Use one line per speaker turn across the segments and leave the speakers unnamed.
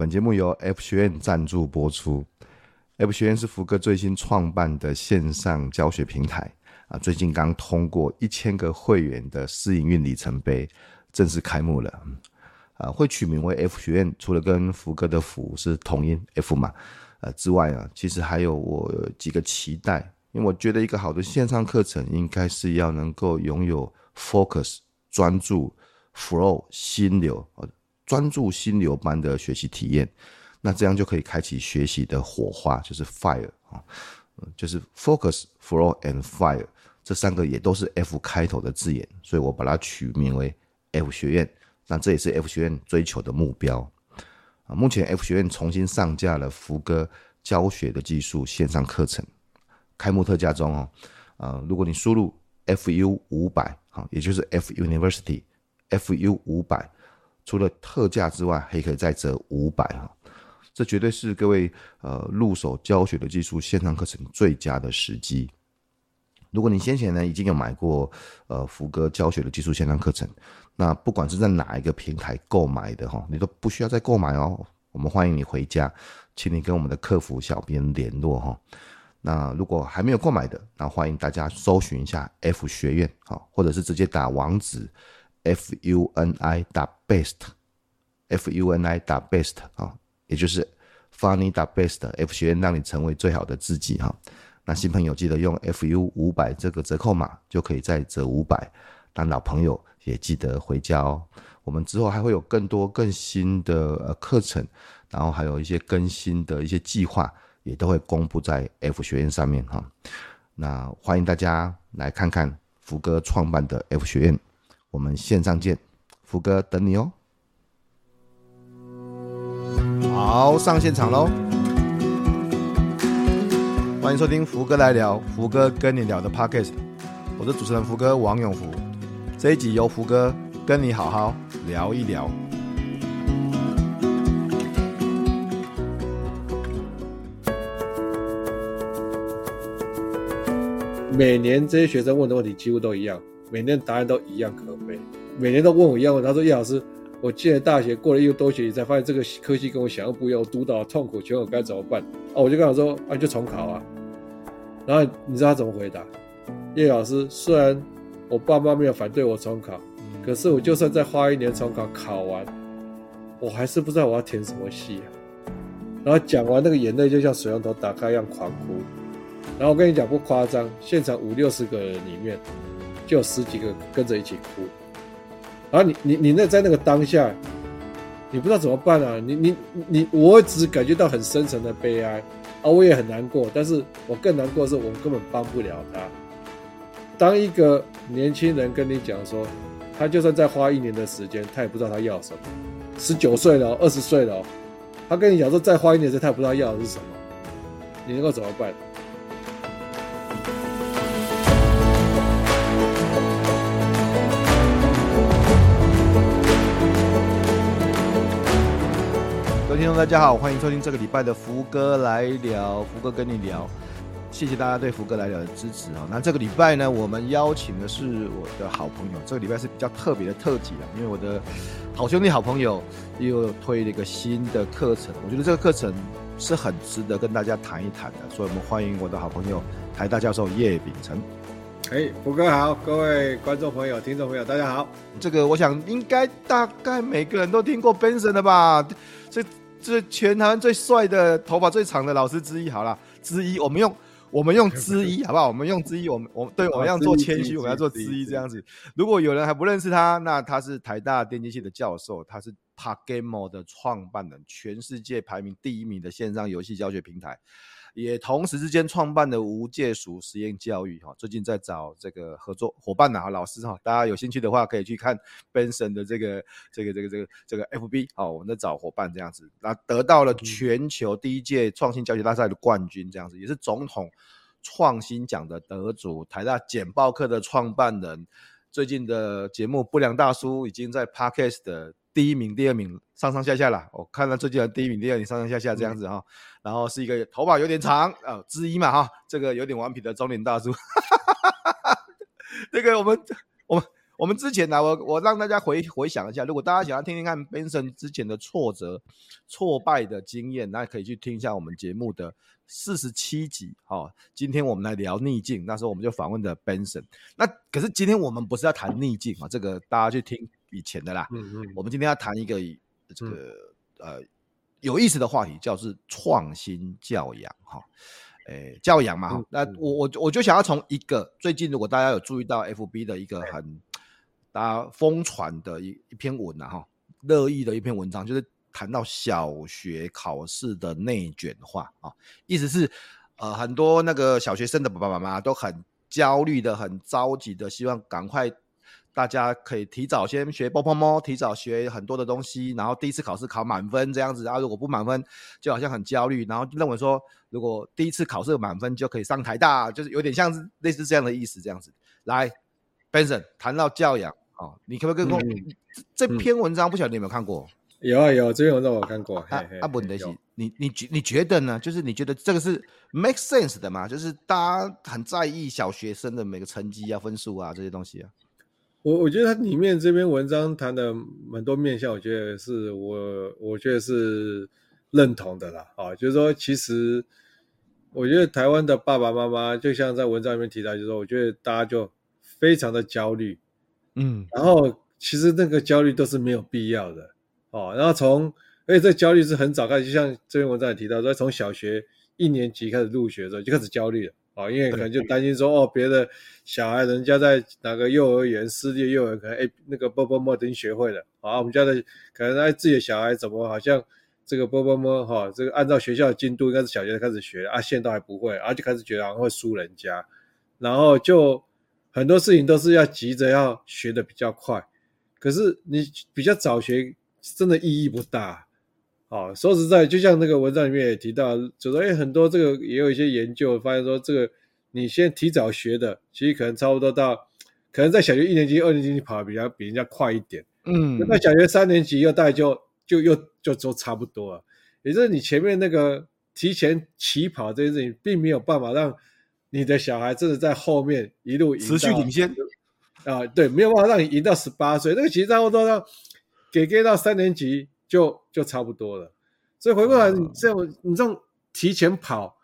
本节目由 F 学院赞助播出。F 学院是福哥最新创办的线上教学平台啊，最近刚通过一千个会员的试营运里程碑，正式开幕了。啊，会取名为 F 学院，除了跟福哥的福是同音 F 嘛，呃之外啊，其实还有我几个期待，因为我觉得一个好的线上课程应该是要能够拥有 focus 专注 flow 心流，专注心流般的学习体验，那这样就可以开启学习的火花，就是 fire 啊，就是 focus flow and fire 这三个也都是 F 开头的字眼，所以我把它取名为 F 学院。那这也是 F 学院追求的目标啊！目前 F 学院重新上架了福哥教学的技术线上课程，开幕特价中哦。呃，如果你输入 FU 五百，哈，也就是 F University FU 五百，除了特价之外，还可以再折五百哈。这绝对是各位呃入手教学的技术线上课程最佳的时机。如果你先前呢已经有买过呃福哥教学的技术线上课程，那不管是在哪一个平台购买的哈，你都不需要再购买哦。我们欢迎你回家，请你跟我们的客服小编联络哈。那如果还没有购买的，那欢迎大家搜寻一下 F 学院哈，或者是直接打网址 f u n i 打 best f u n i 打 best 啊，也就是 funny 打 best F 学院让你成为最好的自己哈。那新朋友记得用 FU 五百这个折扣码，就可以再折五百。那老朋友也记得回家哦。我们之后还会有更多更新的呃课程，然后还有一些更新的一些计划，也都会公布在 F 学院上面哈。那欢迎大家来看看福哥创办的 F 学院，我们线上见，福哥等你哦。好，上现场喽。欢迎收听福哥来聊，福哥跟你聊的 Podcast，我是主持人福哥王永福。这一集由福哥跟你好好聊一聊。
每年这些学生问的问题几乎都一样，每年答案都一样可悲。每年都问我一样问，他说叶老师，我进了大学，过了一个多学期，才发现这个科系跟我想象不一样，我读到了痛苦，请问我该怎么办？啊，我就跟他说，啊，就重考啊。然后你知道他怎么回答？叶老师，虽然我爸妈没有反对我重考，可是我就算再花一年重考，考完，我还是不知道我要填什么系。然后讲完，那个眼泪就像水龙头打开一样狂哭。然后我跟你讲不夸张，现场五六十个人里面，就有十几个跟着一起哭。然后你你你那在那个当下，你不知道怎么办啊？你你你，我只感觉到很深沉的悲哀啊！我也很难过，但是我更难过的是，我根本帮不了他。当一个年轻人跟你讲说，他就算再花一年的时间，他也不知道他要什么。十九岁了，二十岁了，他跟你讲说再花一年时间，他也不知道要的是什么，你能够怎么办？
听众大家好，欢迎收听这个礼拜的福哥来聊，福哥跟你聊，谢谢大家对福哥来聊的支持啊。那这个礼拜呢，我们邀请的是我的好朋友，这个礼拜是比较特别的特辑啊，因为我的好兄弟、好朋友又推了一个新的课程，我觉得这个课程是很值得跟大家谈一谈的，所以我们欢迎我的好朋友台大教授叶秉成。
哎，福哥好，各位观众朋友、听众朋友，大家好。
这个我想应该大概每个人都听过 Benson 的吧？这这全台湾最帅的头发最长的老师之一，好了，之一，我们用我们用之一，好不好？我们用之一，我们我对，我们要做谦虚，我们要做之一这样子。如果有人还不认识他，那他是台大电机系的教授，他是 PaGamO 的创办人，全世界排名第一名的线上游戏教学平台。也同时之间创办的无界属实验教育哈，最近在找这个合作伙伴呐，老师哈，大家有兴趣的话可以去看 Benson 的这个这个这个这个这个 FB 好，我们在找伙伴这样子，那得到了全球第一届创新教学大赛的冠军这样子，也是总统创新奖的得主，台大简报课的创办人，最近的节目不良大叔已经在 Podcast 的。第一名、第二名，上上下下啦。我看到最近的第一名、第二名，上上下下这样子哈。嗯、然后是一个头发有点长啊、呃，之一嘛哈。这个有点顽皮的中年大叔。这个我们、我们、我们之前呢，我我让大家回回想一下，如果大家想要听听看 Benson 之前的挫折、挫败的经验，那可以去听一下我们节目的四十七集。好、哦，今天我们来聊逆境，那时候我们就访问的 Benson。那可是今天我们不是要谈逆境啊，这个大家去听以前的啦。嗯嗯。我们今天要谈一个这个、嗯、呃有意思的话题，叫做创新教养哈。哦诶，教养嘛，哈、嗯，那我我我就想要从一个最近，如果大家有注意到 FB 的一个很大家疯传的一一篇文呐，哈，热议的一篇文章，就是谈到小学考试的内卷化啊，意思是呃很多那个小学生的爸爸妈妈都很焦虑的、很着急的，希望赶快。大家可以提早先学波波猫，提早学很多的东西，然后第一次考试考满分这样子啊。如果不满分，就好像很焦虑，然后认为说，如果第一次考试满分就可以上台大，就是有点像是类似这样的意思这样子。来，Benson 谈到教养，哦，你可不可以跟我、嗯、这篇文章？不晓得你有没有看过？
有啊有，这篇文章我看过。啊嘿嘿
啊，问题是，你你觉你觉得呢？就是你觉得这个是 make sense 的吗？就是大家很在意小学生的每个成绩啊、分数啊这些东西啊。
我我觉得它里面这篇文章谈的蛮多面向，我觉得是我我觉得是认同的啦。啊，就是说，其实我觉得台湾的爸爸妈妈，就像在文章里面提到，就是说，我觉得大家就非常的焦虑，嗯，然后其实那个焦虑都是没有必要的，哦，然后从而且这焦虑是很早开始，就像这篇文章也提到说，从小学一年级开始入学的时候就开始焦虑了。哦，因为可能就担心说，哦，别的小孩人家在哪个幼儿园、私立幼儿园，可能哎那个波波摸已经学会了，啊，我们家的可能哎自己的小孩怎么好像这个波波摸哈，这个按照学校的进度应该是小学开始学啊，现在都还不会，啊就开始觉得好像会输人家，然后就很多事情都是要急着要学的比较快，可是你比较早学真的意义不大。哦，说实在，就像那个文章里面也提到，就说，哎，很多这个也有一些研究发现说，这个你先提早学的，其实可能差不多到，可能在小学一年级、二年级你跑的比较比人家快一点，嗯，那小学三年级又大概就就又就都差不多了。也就是你前面那个提前起跑这件事情，并没有办法让你的小孩真的在后面一路赢
持续领先
啊，对，没有办法让你赢到十八岁，那个其实差不多到给给到三年级。就就差不多了，所以回过来，你这样你这种提前跑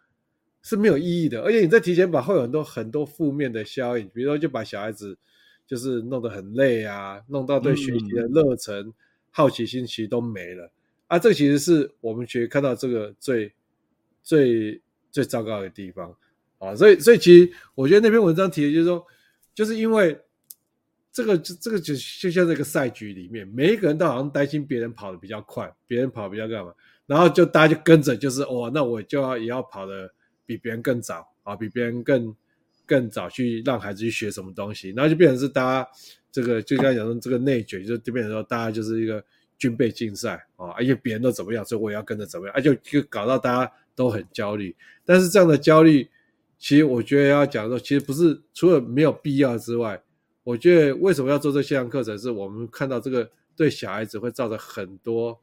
是没有意义的，而且你在提前跑会有很多很多负面的效应，比如说就把小孩子就是弄得很累啊，弄到对学习的热忱、嗯、好奇心其实都没了。啊，这其实是我们觉得看到这个最最最糟糕的地方。啊，所以所以其实我觉得那篇文章提的就是说，就是因为。这个就这个就就像这个赛局里面，每一个人都好像担心别人跑得比较快，别人跑比较干嘛，然后就大家就跟着，就是哦，那我就要也要跑得比别人更早啊，比别人更更早去让孩子去学什么东西，然后就变成是大家这个就像讲说这个内卷，就就变成说大家就是一个军备竞赛啊，而且别人都怎么样，所以我也要跟着怎么样，而、啊、就就搞到大家都很焦虑。但是这样的焦虑，其实我觉得要讲说，其实不是除了没有必要之外。我觉得为什么要做这线上课程？是我们看到这个对小孩子会造成很多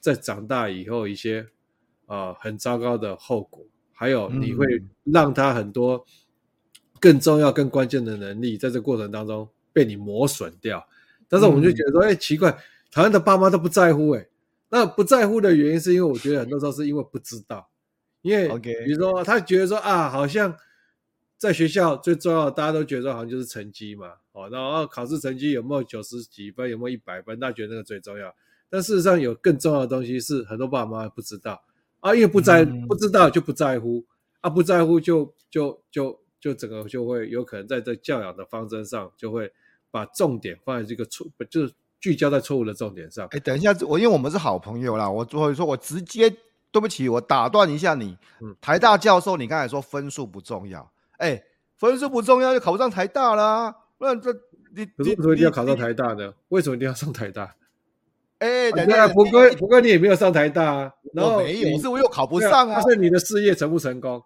在长大以后一些啊、呃、很糟糕的后果，还有你会让他很多更重要、更关键的能力在这个过程当中被你磨损掉。但是我们就觉得说，哎、欸，奇怪，台湾的爸妈都不在乎、欸，哎，那不在乎的原因是因为我觉得很多时候是因为不知道，因为比如说他觉得说啊，好像。在学校最重要的，大家都觉得好像就是成绩嘛，哦，然后考试成绩有没有九十几分，有没有一百分，大家觉得那个最重要。但事实上，有更重要的东西是很多爸爸妈妈不知道啊，因为不在不知道就不在乎啊，不在乎就就就就整个就会有可能在这教养的方针上，就会把重点放在这个错，就是聚焦在错误的重点上。
哎，等一下，我因为我们是好朋友啦，我所以说我直接对不起，我打断一下你，台大教授，你刚才说分数不重要。哎、欸，分数不重要，就考不上台大啦、啊。不然这你
可是为什么一定要考上台大呢？为什么一定要上台大？
哎、欸，等
下，福哥，福哥，你也没有上台大啊。然后
没有，可是我又考不上啊。
但是你的事业成不成功？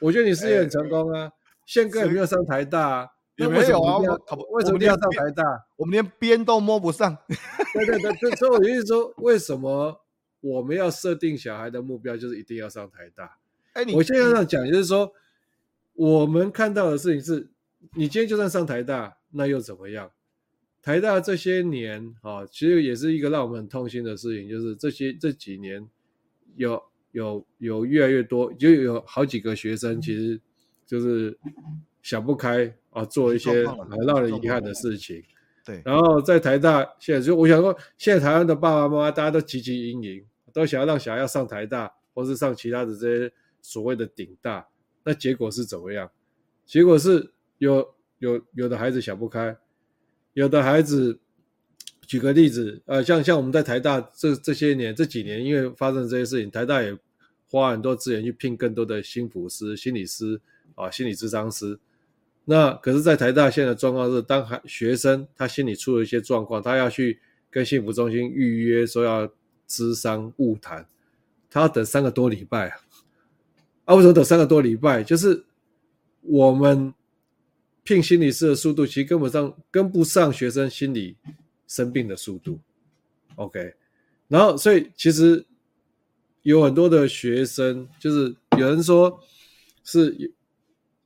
我觉得你事业很成功啊。宪、欸、哥也没有上台大、啊，
也没有啊。考
不为什么一定要上台大？
我们连边都摸不上。
对对对，所以我的意思说，为什么我们要设定小孩的目标就是一定要上台大？哎、欸，我现在要讲就是说。我们看到的事情是，你今天就算上台大，那又怎么样？台大这些年啊，其实也是一个让我们很痛心的事情，就是这些这几年有有有越来越多，就有好几个学生，其实就是想不开啊，做一些很让人遗憾的事情。
对，
然后在台大现在就我想说，现在台湾的爸爸妈妈大家都汲汲营营，都想要让小孩要上台大，或是上其他的这些所谓的顶大，那结果是怎么样？结果是有有有的孩子想不开。有的孩子，举个例子，呃，像像我们在台大这这些年这几年，因为发生这些事情，台大也花很多资源去聘更多的心辅师、心理师啊、心理咨商师。那可是，在台大现在的状况是，当孩学生他心里出了一些状况，他要去跟幸福中心预约说要咨商晤谈，他要等三个多礼拜啊！啊，为什么等三个多礼拜？就是我们。聘心理师的速度其实根本上，跟不上学生心理生病的速度。OK，然后所以其实有很多的学生，就是有人说是有，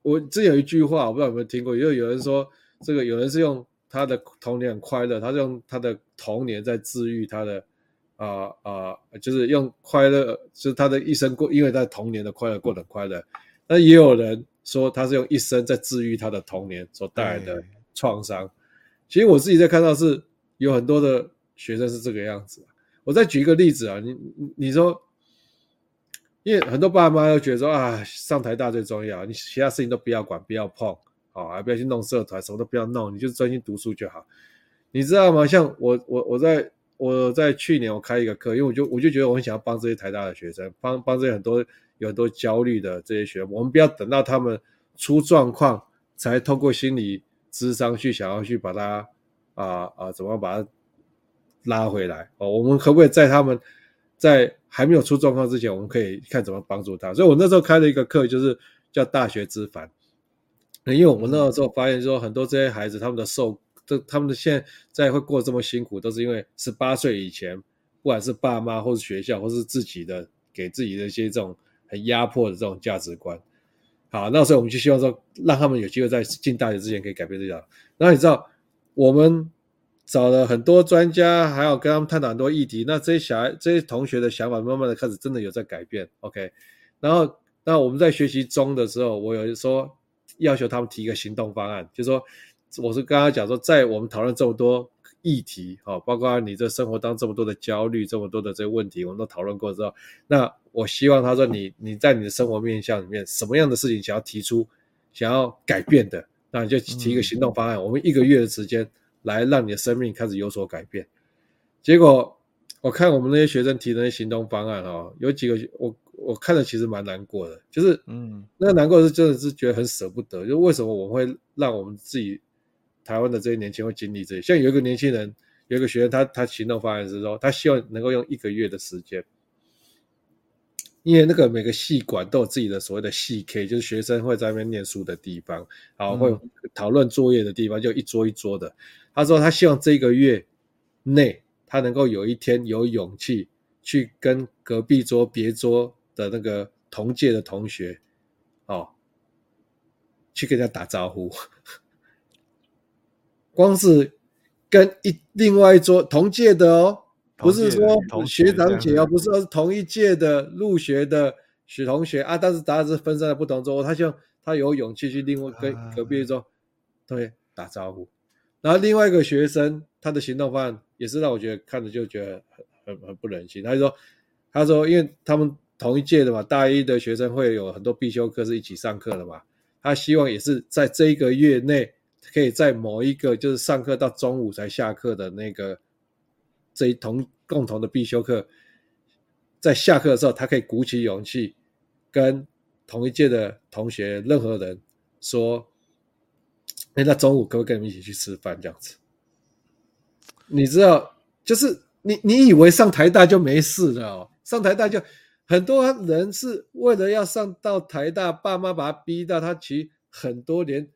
我之前有一句话，我不知道有没有听过，因为有人说这个有人是用他的童年很快乐，他是用他的童年在治愈他的、呃呃，就是用快乐，就是他的一生过，因为他童年的快乐过得很快乐。那也有人。说他是用一生在治愈他的童年所带来的创伤。其实我自己在看到是有很多的学生是这个样子。我再举一个例子啊，你你说，因为很多爸妈都觉得说啊，上台大最重要，你其他事情都不要管，不要碰，啊，还不要去弄社团，什么都不要弄，你就专心读书就好。你知道吗？像我我我在我在去年我开一个课，因为我就我就觉得我很想要帮这些台大的学生，帮帮这些很多。有很多焦虑的这些学生，我们不要等到他们出状况，才透过心理咨商去想要去把他啊啊怎么把他拉回来哦？我们可不可以在他们在还没有出状况之前，我们可以看怎么帮助他？所以我那时候开了一个课，就是叫大学之烦。因为我们那时候发现说，很多这些孩子他们的受，这他们的现在会过这么辛苦，都是因为十八岁以前，不管是爸妈或是学校或是自己的给自己的一些这种。很压迫的这种价值观，好，那时候我们就希望说，让他们有机会在进大学之前可以改变这样。然后你知道，我们找了很多专家，还有跟他们探讨很多议题。那这些小孩、这些同学的想法，慢慢的开始真的有在改变。OK，然后那我们在学习中的时候，我有说要求他们提一个行动方案，就是说，我是跟他讲说，在我们讨论这么多。议题好，包括你这生活当中这么多的焦虑，这么多的这个问题，我们都讨论过之后，那我希望他说你你在你的生活面向里面，什么样的事情想要提出，想要改变的，那你就提一个行动方案。嗯、我们一个月的时间来让你的生命开始有所改变。结果我看我们那些学生提的那些行动方案哈，有几个我我看了其实蛮难过的，就是嗯，那个难过是真的是觉得很舍不得，就为什么我们会让我们自己。台湾的这些年轻人会经历这些，像有一个年轻人，有一个学生，他他行动方案是说，他希望能够用一个月的时间，因为那个每个系馆都有自己的所谓的系 K，就是学生会在那边念书的地方，然后会讨论作业的地方，就一桌一桌的。他说他希望这个月内，他能够有一天有勇气去跟隔壁桌别桌的那个同届的同学，哦，去跟人家打招呼。光是跟一另外一桌同届的哦，不是说学长姐哦，不是说是同一届的入学的许同学啊，但是大家是分散在不同桌，他就他有勇气去另外跟隔壁桌同学打招呼。然后另外一个学生，他的行动方案也是让我觉得看着就觉得很很很不忍心。他就说，他说因为他们同一届的嘛，大一的学生会有很多必修课是一起上课的嘛，他希望也是在这一个月内。可以在某一个就是上课到中午才下课的那个这一同共同的必修课，在下课的时候，他可以鼓起勇气跟同一届的同学任何人说：“哎，那中午可不可以跟你们一起去吃饭？”这样子，你知道，就是你你以为上台大就没事了哦？上台大就很多人是为了要上到台大，爸妈把他逼到，他其实很多年。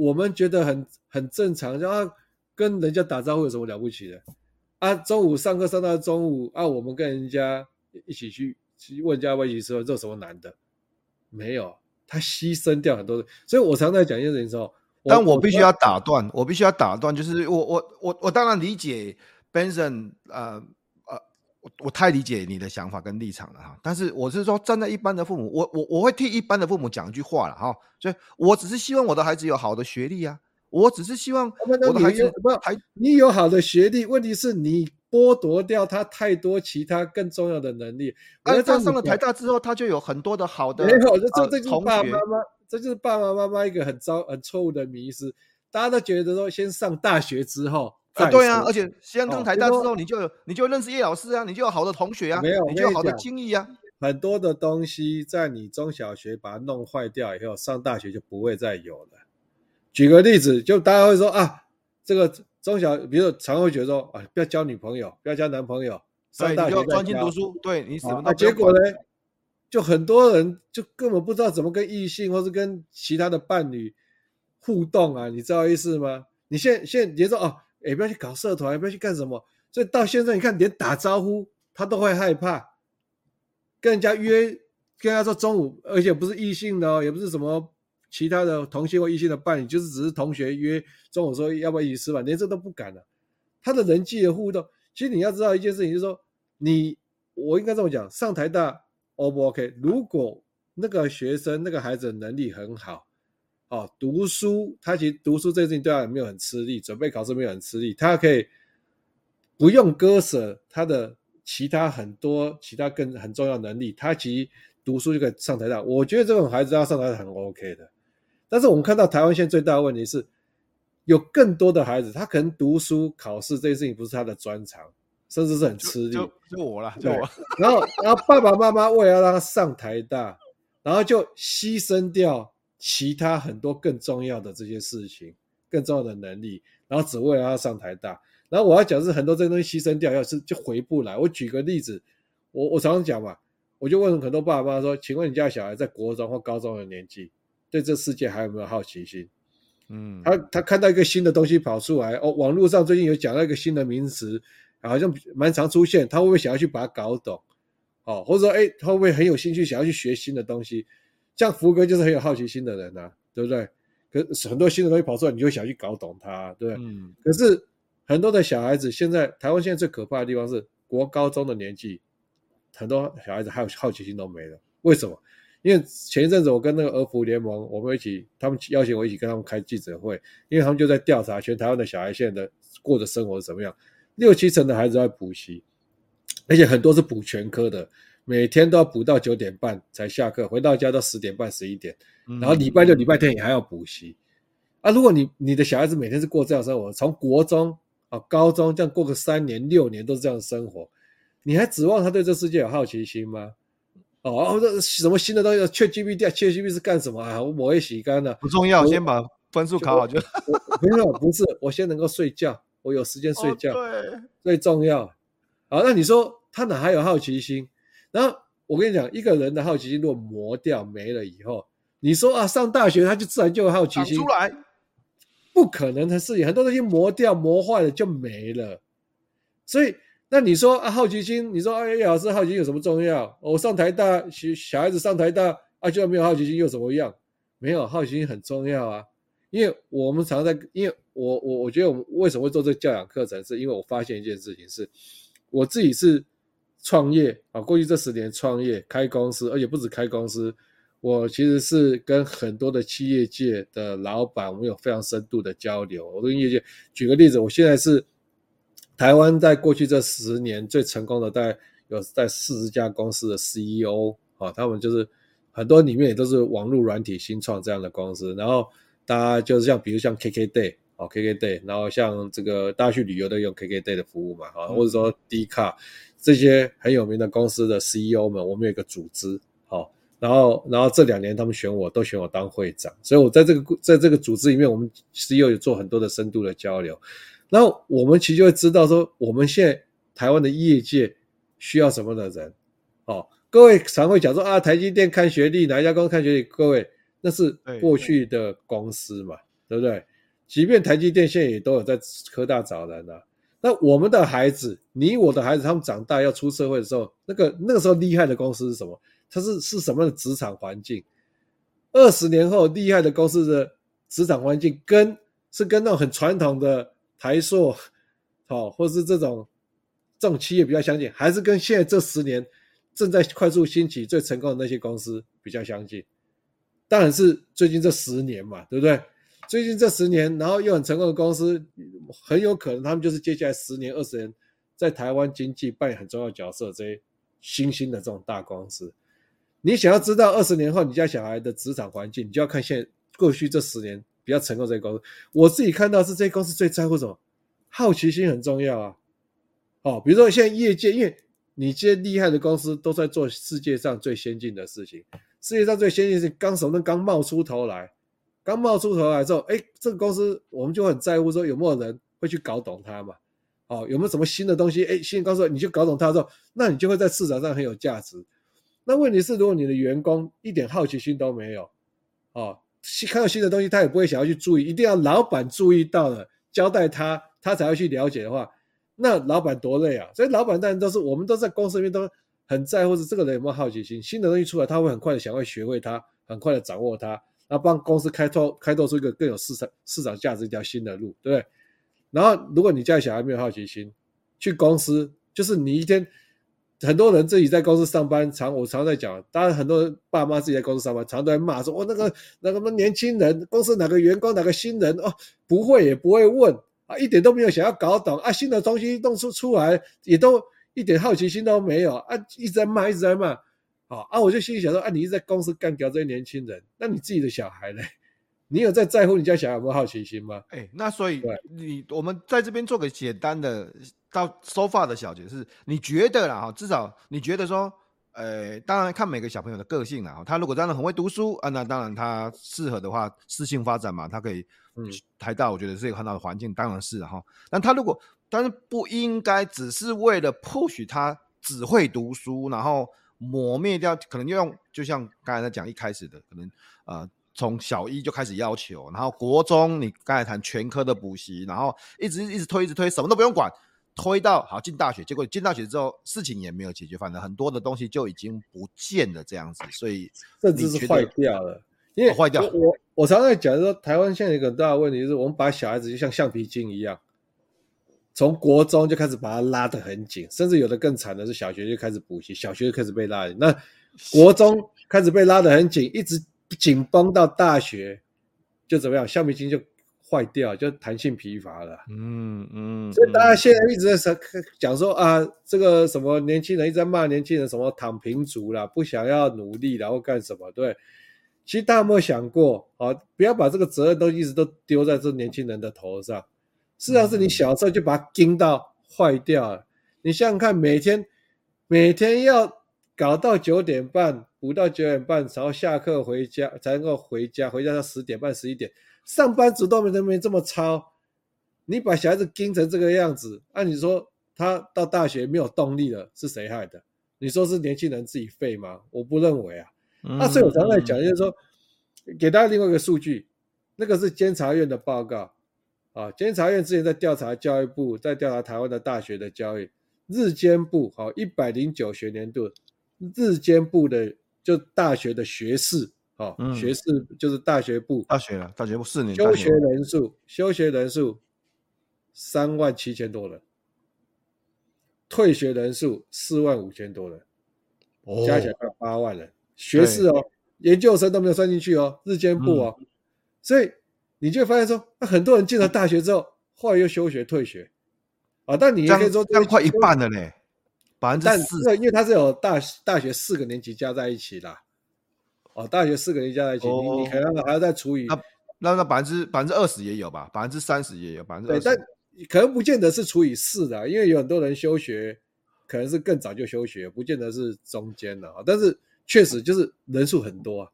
我们觉得很很正常，就啊，跟人家打招呼有什么了不起的？啊，中午上课上到中午啊，我们跟人家一起去去问家问题时候，这有什么难的？没有，他牺牲掉很多。所以我常在讲一件事情的时候，
但我必须要打断，我必须要打断，就是我我我我当然理解 Benson，呃呃，我我太理解你的想法跟立场了哈。但是我是说，站在一般的父母，我我我会替一般的父母讲一句话了哈。所以我只是希望我的孩子有好的学历啊，我只是希望我的孩子
不还你有好的学历，问题是你剥夺掉他太多其他更重要的能力。
而他上了台大之后，他就有很多的好的
没有，这这就是爸爸妈妈。这就是爸爸妈妈一个很糟、很错误的迷思。大家都觉得说，先上大学之后，
啊，对啊，而且先上台大之后，你就有，你就认识叶老师啊，你就有好的同学啊，没有，你就有好的经历啊。
很多的东西在你中小学把它弄坏掉以后，上大学就不会再有了。举个例子，就大家会说啊，这个中小，比如说常会觉得说啊，不要交女朋友，不要交男朋友，上大学就专心读书。对你什么都、啊、结果呢？就很多人就根本不知道怎么跟异性或是跟其他的伴侣互动啊，你知道意思吗？你现在现在你说哦，也不要去搞社团，也不要去干什么，所以到现在你看连打招呼他都会害怕，跟人家约跟他说中午，而且不是异性的哦，也不是什么其他的同性或异性的伴侣，就是只是同学约中午说要不要一起吃饭，连这都不敢了。他的人际的互动，其实你要知道一件事情，就是说你我应该这么讲，上台大。O 不 OK？如果那个学生、那个孩子能力很好，哦，读书，他其实读书这件事情对他也没有很吃力，准备考试没有很吃力，他可以不用割舍他的其他很多其他更很重要能力，他其实读书就可以上台大。我觉得这种孩子要上台大很 OK 的。但是我们看到台湾现在最大的问题是，有更多的孩子，他可能读书考试这件事情不是他的专长。甚至是很吃力，
就，我了，就我。
然后，然后爸爸妈妈为了要让他上台大，然后就牺牲掉其他很多更重要的这些事情，更重要的能力，然后只为了要上台大。然后我要讲的是很多这些东西牺牲掉，要是就回不来。我举个例子，我我常常讲嘛，我就问很多爸爸妈妈说：“请问你家小孩在国中或高中的年纪，对这世界还有没有好奇心？”嗯，他他看到一个新的东西跑出来，哦，网络上最近有讲到一个新的名词。好像蛮常出现，他会不会想要去把它搞懂？哦，或者说，哎，他会不会很有兴趣想要去学新的东西？像福哥就是很有好奇心的人呐、啊，对不对？可是很多新的东西跑出来，你就想去搞懂它，对不对？嗯。可是很多的小孩子，现在台湾现在最可怕的地方是国高中的年纪，很多小孩子还有好奇心都没了。为什么？因为前一阵子我跟那个儿福联盟，我们一起，他们邀请我一起跟他们开记者会，因为他们就在调查全台湾的小孩现在的过的生活是怎么样。六七成的孩子在补习，而且很多是补全科的，每天都要补到九点半才下课，回到家都十点半、十一点，然后礼拜六、礼拜天也还要补习。啊，如果你你的小孩子每天是过这样生活，从国中啊、高中这样过个三年、六年都是这样的生活，你还指望他对这世界有好奇心吗？哦，这什么新的东西？ChatGPT，ChatGPT 是干什么啊？我抹一洗干了，
不重要，先把分数考好就。
没有，不是，我先能够睡觉。我有时间睡觉，
哦、对，
最重要。好，那你说他哪还有好奇心？然后我跟你讲，一个人的好奇心如果磨掉没了以后，你说啊，上大学他就自然就有好奇心
出来，
不可能的事情。很多东西磨掉、磨坏了就没了。所以，那你说啊，好奇心，你说哎，呀老师好奇心有什么重要？我上台大，小小孩子上台大啊，就算没有好奇心又怎么样？没有好奇心很重要啊。因为我们常在，因为我我我觉得我们为什么会做这个教养课程，是因为我发现一件事情是，我自己是创业啊，过去这十年创业开公司，而且不止开公司，我其实是跟很多的企业界的老板，我们有非常深度的交流。我跟业界举个例子，我现在是台湾在过去这十年最成功的，大概有在四十家公司的 CEO 啊，他们就是很多里面也都是网络软体新创这样的公司，然后。大家就是像，比如像 KKday 哦，KKday，然后像这个大家去旅游都用 KKday 的服务嘛，啊，或者说 Dcard 这些很有名的公司的 CEO 们，我们有一个组织，好，然后然后这两年他们选我，都选我当会长，所以我在这个在这个组织里面，我们 CEO 有做很多的深度的交流，然后我们其实就会知道说，我们现在台湾的业界需要什么的人，哦，各位常会讲说啊，台积电看学历，哪一家公司看学历，各位。那是过去的公司嘛，对，不对？即便台积电现在也都有在科大找人了，啊。那我们的孩子，你我的孩子，他们长大要出社会的时候，那个那个时候厉害的公司是什么？它是是什么样的职场环境？二十年后厉害的公司的职场环境跟是跟那种很传统的台塑，好，或是这种这种企业比较相近，还是跟现在这十年正在快速兴起最成功的那些公司比较相近？当然是最近这十年嘛，对不对？最近这十年，然后又很成功的公司，很有可能他们就是接下来十年、二十年在台湾经济扮演很重要角色这些新兴的这种大公司。你想要知道二十年后你家小孩的职场环境，你就要看现过去这十年比较成功这些公司。我自己看到是这些公司最在乎什么？好奇心很重要啊。哦，比如说现在业界，因为你这些厉害的公司都在做世界上最先进的事情，世界上最先进是刚什么刚冒出头来，刚冒出头来之后，哎，这个公司我们就很在乎说有没有人会去搞懂它嘛？哦，有没有什么新的东西？哎，新的公司你就搞懂它之后，那你就会在市场上很有价值。那问题是，如果你的员工一点好奇心都没有，哦，看到新的东西，他也不会想要去注意，一定要老板注意到了，交代他，他才会去了解的话，那老板多累啊！所以老板当然都是，我们都在公司里面都很在乎是这个人有没有好奇心，新的东西出来，他会很快的想要学会它，很快的掌握它，然后帮公司开拓开拓出一个更有市场市场价值一条新的路，对不对？然后如果你家小孩没有好奇心，去公司就是你一天。很多人自己在公司上班，常我常在讲，当然很多人爸妈自己在公司上班，常都在骂说：“哦，那个那个什么年轻人，公司哪个员工哪个新人哦，不会也不会问啊，一点都没有想要搞懂啊，新的东西弄出出来也都一点好奇心都没有啊，一直在骂一直在骂，啊啊，我就心里想说啊，你一直在公司干掉这些年轻人，那你自己的小孩呢？你有在在乎你家小孩有没有好奇心吗？
哎，那所以你我们在这边做个简单的。到收发的小解释，你觉得啦哈，至少你觉得说，呃，当然看每个小朋友的个性啦哈，他如果真的很会读书啊，那当然他适合的话，适性发展嘛，他可以嗯台大，我觉得是一个很好的环境，当然是哈。但他如果，但是不应该只是为了 push 他只会读书，然后抹灭掉，可能就用就像刚才在讲一开始的，可能呃从小一就开始要求，然后国中你刚才谈全科的补习，然后一直一直推一直推，什么都不用管。推到好进大学，结果进大学之后事情也没有解决，反正很多的东西就已经不见了这样子，所以
甚至是坏掉了。因为坏掉，我我常常在讲说，台湾现在一个很大的问题就是，我们把小孩子就像橡皮筋一样，从国中就开始把他拉得很紧，甚至有的更惨的是小学就开始补习，小学就开始被拉紧，那国中开始被拉得很紧，一直紧绷到大学就怎么样，橡皮筋就。坏掉就弹性疲乏了，嗯嗯，所以大家现在一直在讲说啊，这个什么年轻人一直在骂年轻人什么躺平族啦，不想要努力然后干什么？对，其实大家有没有想过啊？不要把这个责任都一直都丢在这年轻人的头上，事实上是你小时候就把它盯到坏掉了。你想想看，每天每天要搞到九点半，补到九点半，然后下课回家才能够回家，回家到十点半十一点。上班族都没没这么操，你把小孩子盯成这个样子，按你说他到大学没有动力了，是谁害的？你说是年轻人自己废吗？我不认为啊。那、嗯啊、所以我常常在讲，就是说，给大家另外一个数据，那个是监察院的报告啊。监察院之前在调查教育部，在调查台湾的大学的教育，日间部好一百零九学年度，日间部的就大学的学士。哦，学士就是大学部，
大学了，大学部四年，
休学人数，休学人数三万七千多人，退学人数四万五千多人，哦、加起来快八万人。学士哦，研究生都没有算进去哦，日间部哦，嗯、所以你就会发现说，那很多人进了大学之后，后来又休学退学，啊，但你也可以说
这样快一半了呢，百分之四，
因为它是有大大学四个年级加在一起啦。哦，大学四个年级加在一起，哦、你你可能还要再除以那
那那百分之百分之二十也有吧，百分之三十也有百分之对，
但可能不见得是除以四的，因为有很多人休学，可能是更早就休学，不见得是中间的啊。但是确实就是人数很多啊。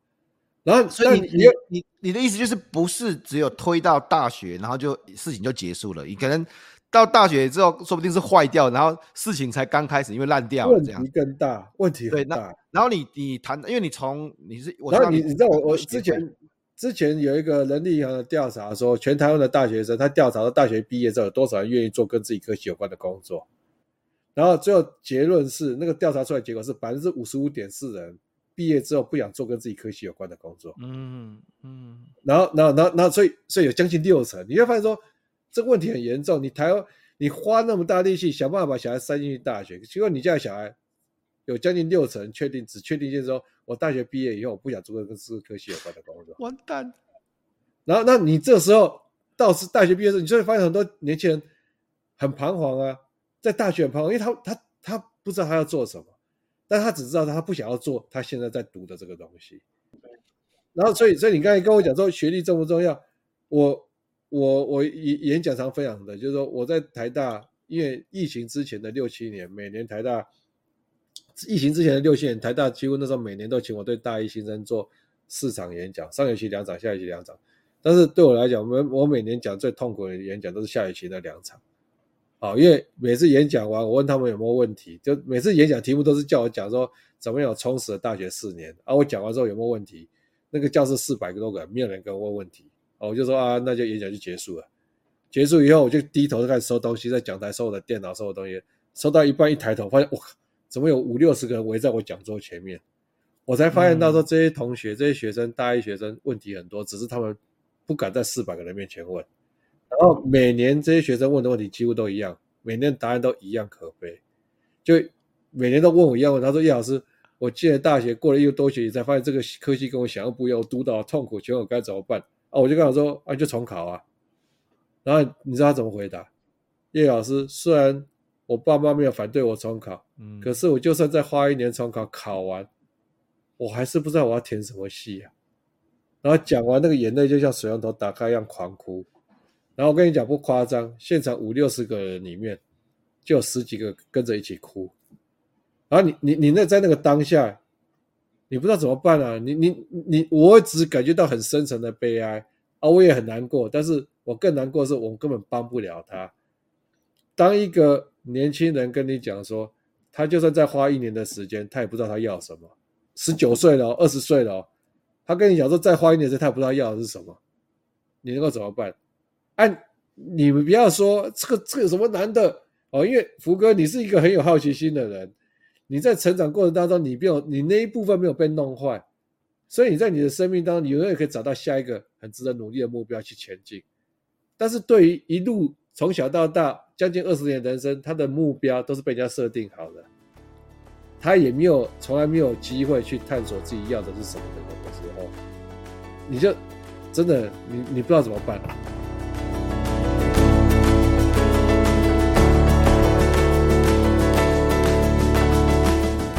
然后
所以你你你你的意思就是不是只有推到大学，然后就事情就结束了？你可能。到大学之后，说不定是坏掉，然后事情才刚开始，因为烂掉了这样。
问题更大，问题很大。
对，那然后你你谈，因为你从你是，我
然后你你知道我我之前之前有一个人力银行的调查说，全台湾的大学生，他调查到大学毕业之后有多少人愿意做跟自己科系有关的工作，然后最后结论是，那个调查出来结果是百分之五十五点四人毕业之后不想做跟自己科系有关的工作。
嗯嗯，
然后然后然后然后所以所以有将近六成，你会发现说这个问题很严重。你台湾你花那么大力气想办法把小孩塞进去大学，结果你家的小孩有将近六成确定只确定就是说我大学毕业以后我不想做跟这个科系有关的工作。
完蛋。
然后那你这时候到是大学毕业的时候，你就会发现很多年轻人很彷徨啊，在大学很彷徨，因为他他他不知道他要做什么。但他只知道他不想要做他现在在读的这个东西，然后所以所以你刚才跟我讲说学历重不重要？我我我演演讲常分享的，就是说我在台大，因为疫情之前的六七年，每年台大疫情之前的六七年，台大几乎那时候每年都请我对大一新生做四场演讲，上学期两场，下学期两场。但是对我来讲，我我每年讲最痛苦的演讲都是下学期那两场。好，因为每次演讲完，我问他们有没有问题，就每次演讲题目都是叫我讲说怎么样有充实的大学四年。啊，我讲完之后有没有问题？那个教室四百个多个，没有人跟我问问题。哦，我就说啊，那就演讲就结束了。结束以后，我就低头就开始收东西，在讲台收我的电脑，收我的东西，收到一半一抬头，发现我靠，怎么有五六十个人围在我讲桌前面？我才发现到说这些同学、这些学生、大一学生问题很多，只是他们不敢在四百个人面前问。然后每年这些学生问的问题几乎都一样，每年答案都一样可悲，就每年都问我一样问。他说：“叶老师，我进了大学，过了一个多学期，才发现这个科系跟我想象不一样，我读到痛苦，请问我该怎么办？”啊，我就跟他说：“啊，就重考啊。”然后你知道他怎么回答？叶老师，虽然我爸妈没有反对我重考，嗯，可是我就算再花一年重考，考完，我还是不知道我要填什么系啊。然后讲完，那个眼泪就像水龙头打开一样狂哭。然后我跟你讲不夸张，现场五六十个人里面，就有十几个跟着一起哭。然后你你你那在那个当下，你不知道怎么办啊？你你你，我只感觉到很深沉的悲哀啊！我也很难过，但是我更难过的是，我根本帮不了他。当一个年轻人跟你讲说，他就算再花一年的时间，他也不知道他要什么。十九岁了，二十岁了，他跟你讲说再花一年时间，他也不知道要的是什么。你能够怎么办？哎、你们不要说这个这个有什么难的哦，因为福哥你是一个很有好奇心的人，你在成长过程当中，你没有你那一部分没有被弄坏，所以你在你的生命当中，你永远可以找到下一个很值得努力的目标去前进。但是对于一路从小到大将近二十年的人生，他的目标都是被人家设定好的，他也没有从来没有机会去探索自己要的是什么的时候，你就真的你你不知道怎么办。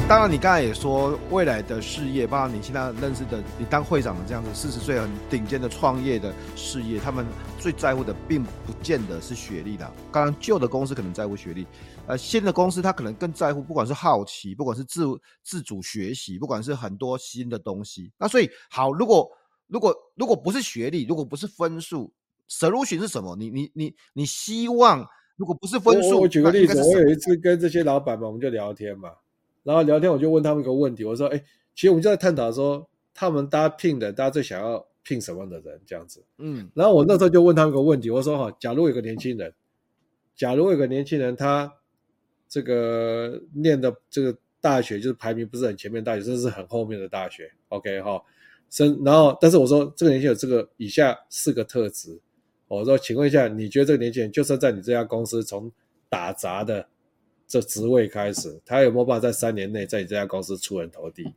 当然，你刚才也说未来的事业，包括你现在认识的，你当会长的这样子四十岁很顶尖的创业的事业，他们最在乎的并不见得是学历的。刚刚旧的公司可能在乎学历，呃，新的公司他可能更在乎，不管是好奇，不管是自自主学习，不管是很多新的东西。那所以好，如果如果如果不是学历，如果不是分数，solution 是什么？你你你你希望如果不是分数，
我，我举个例子，我有一次跟这些老板们，我们就聊天嘛。然后聊天，我就问他们一个问题，我说：“哎，其实我们就在探讨说，他们大家聘的，大家最想要聘什么样的人？这样子。”嗯。然后我那时候就问他们一个问题，我说：“哈，假如有个年轻人，假如有个年轻人，他这个念的这个大学就是排名不是很前面大学，甚至是很后面的大学，OK 哈？生然后，但是我说这个年轻人有这个以下四个特质，我说，请问一下，你觉得这个年轻人，就算在你这家公司从打杂的。”这职位开始，他有没有办法在三年内在你这家公司出人头地？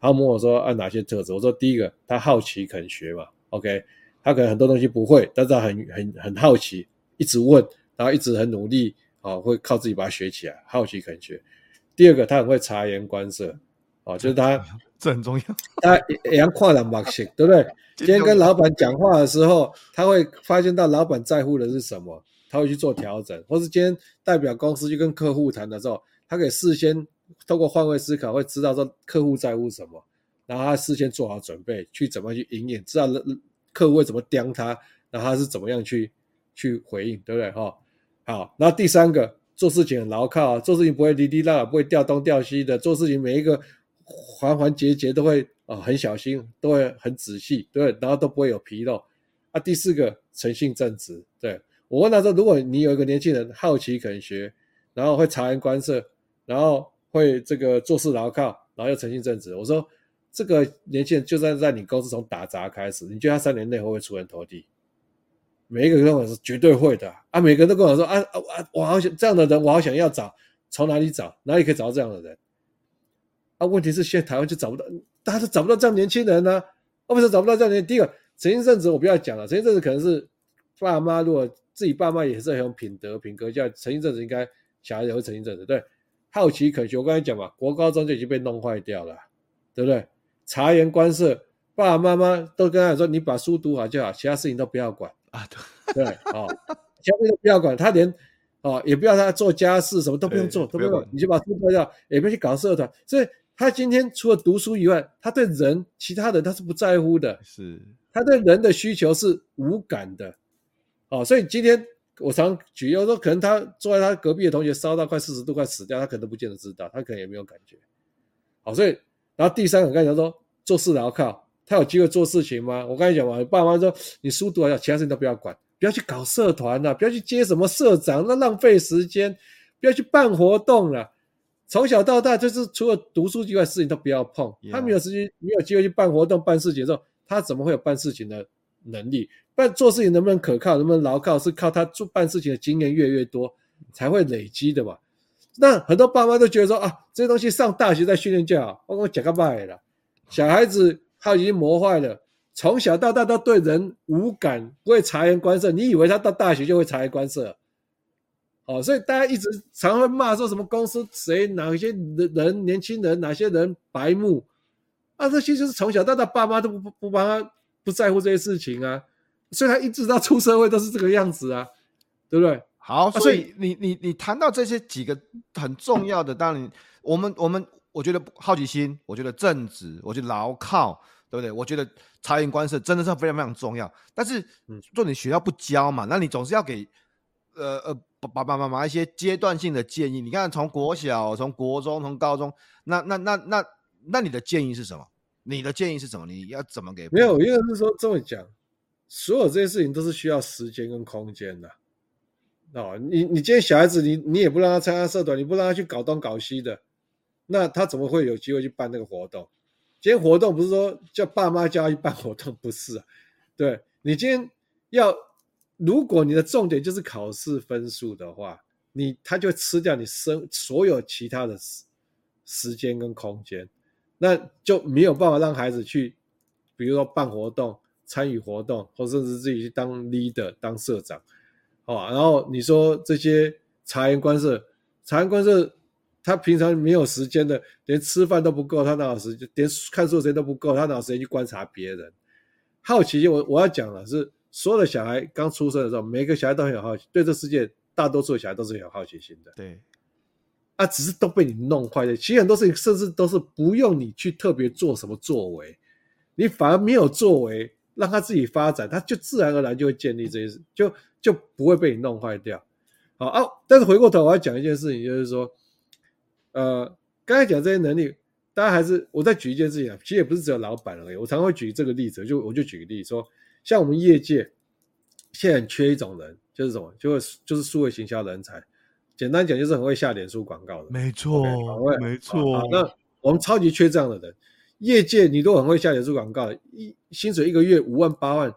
他问我说按哪些特质？我说第一个，他好奇肯学嘛，OK，他可能很多东西不会，但是他很很很好奇，一直问，然后一直很努力，啊，会靠自己把它学起来，好奇肯学。第二个，他很会察言观色，哦，就是他
这很重要，
他也要跨两把性，对不对？今天跟老板讲话的时候，他会发现到老板在乎的是什么。他会去做调整，或是今天代表公司去跟客户谈的时候，他可以事先透过换位思考，会知道说客户在乎什么，然后他事先做好准备，去怎么去应验，知道客户会怎么刁他，然后他是怎么样去去回应，对不对？哈，好，然后第三个，做事情很牢靠，做事情不会哩哩啦啦，不会掉东掉西的，做事情每一个环环节节都会啊很小心，都会很仔细，对，然后都不会有纰漏。啊，第四个，诚信正直，对。我问他说：“如果你有一个年轻人好奇肯学，然后会察言观色，然后会这个做事牢靠，然后又诚信正直，我说这个年轻人就算在你公司从打杂开始，你觉得他三年内会不会出人头地？每一个人跟我说绝对会的啊！每个人都跟我说啊啊啊！我好想这样的人，我好想要找，从哪里找？哪里可以找到这样的人？啊，问题是现在台湾就找不到，大家都找不到这样年轻人呢、啊。为什么找不到这样年轻？第一个，诚信正直我不要讲了，诚信正直可能是爸妈，如果自己爸妈也是很有品德品格，叫陈姓正直应该小孩也会陈姓正直。对，好奇可求。我刚才讲嘛，国高中就已经被弄坏掉了，对不对？察言观色，爸爸妈妈都跟他说：“你把书读好就好，其他事情都不要管啊。”对对，哦，其他事情不要管，他连哦也不要他做家事，什么都不用做，都不用，你就把书读掉，也不要去搞社团，所以。他今天除了读书以外，他对人、其他人他是不在乎的。是，他对人的需求是无感的。哦，所以今天我常举，有时候可能他坐在他隔壁的同学烧到快四十度，快死掉，他可能都不见得知道，他可能也没有感觉。好，所以然后第三个，我刚才讲说做事牢靠，他有机会做事情吗？我刚才讲嘛，爸妈说你书读好，其他事情都不要管，不要去搞社团了，不要去接什么社长，那浪费时间，不要去办活动了。从小到大，就是除了读书以外，事情都不要碰。他没有时间，没有机会去办活动、办事情的时候，他怎么会有办事情的能力？办做事情能不能可靠，能不能牢靠，是靠他做办事情的经验越来越多才会累积的嘛。那很多爸妈都觉得说啊，这些东西上大学再训练就好。我跟我讲个拜了，小孩子他已经磨坏了，从小到大都对人无感，不会察言观色。你以为他到大学就会察言观色？哦，所以大家一直常会骂说什么公司谁哪些人年轻人哪些人白目啊？这些就是从小到大爸妈都不不帮他不在乎这些事情啊，所以他一直到出社会都是这个样子啊，对不对？
好，所以你你你谈到这些几个很重要的，当然我们我们我觉得好奇心，我觉得正直，我觉得牢靠，对不对？我觉得察言观色真的是非常非常重要。但是做你学校不教嘛，那你总是要给呃呃。爸爸妈妈一些阶段性的建议，你看从国小、从国中、从高中，那那那那那你的建议是什么？你的建议是什么？你要怎么给？
没有，因为是说这么讲，所有这些事情都是需要时间跟空间的。哦，你你今天小孩子，你你也不让他参加社团，你不让他去搞东搞西的，那他怎么会有机会去办那个活动？今天活动不是说叫爸妈叫他去办活动，不是啊？对，你今天要。如果你的重点就是考试分数的话，你他就吃掉你生所有其他的时时间跟空间，那就没有办法让孩子去，比如说办活动、参与活动，或甚至自己去当 leader、当社长，好？然后你说这些察言观色，察言观色，他平常没有时间的，连吃饭都不够，他哪有时间？连看书时间都不够，他哪有时间去观察别人？好奇心，我我要讲的是。所有的小孩刚出生的时候，每个小孩都很有好奇，对这世界大多数小孩都是很有好奇心的。
对，
啊，只是都被你弄坏了。其实很多事情甚至都是不用你去特别做什么作为，你反而没有作为，让他自己发展，他就自然而然就会建立这些，就就不会被你弄坏掉。好啊，但是回过头我要讲一件事情，就是说，呃，刚才讲这些能力，大家还是我再举一件事情啊，其实也不是只有老板而已，我常常会举这个例子，就我就举个例子说。像我们业界现在很缺一种人，就是什么？就是就是数位行销人才。简单讲，就是很会下脸书广告的。
没错，okay, 没错。
那我们超级缺这样的人。业界你都很会下脸书广告，一薪水一个月五万八万，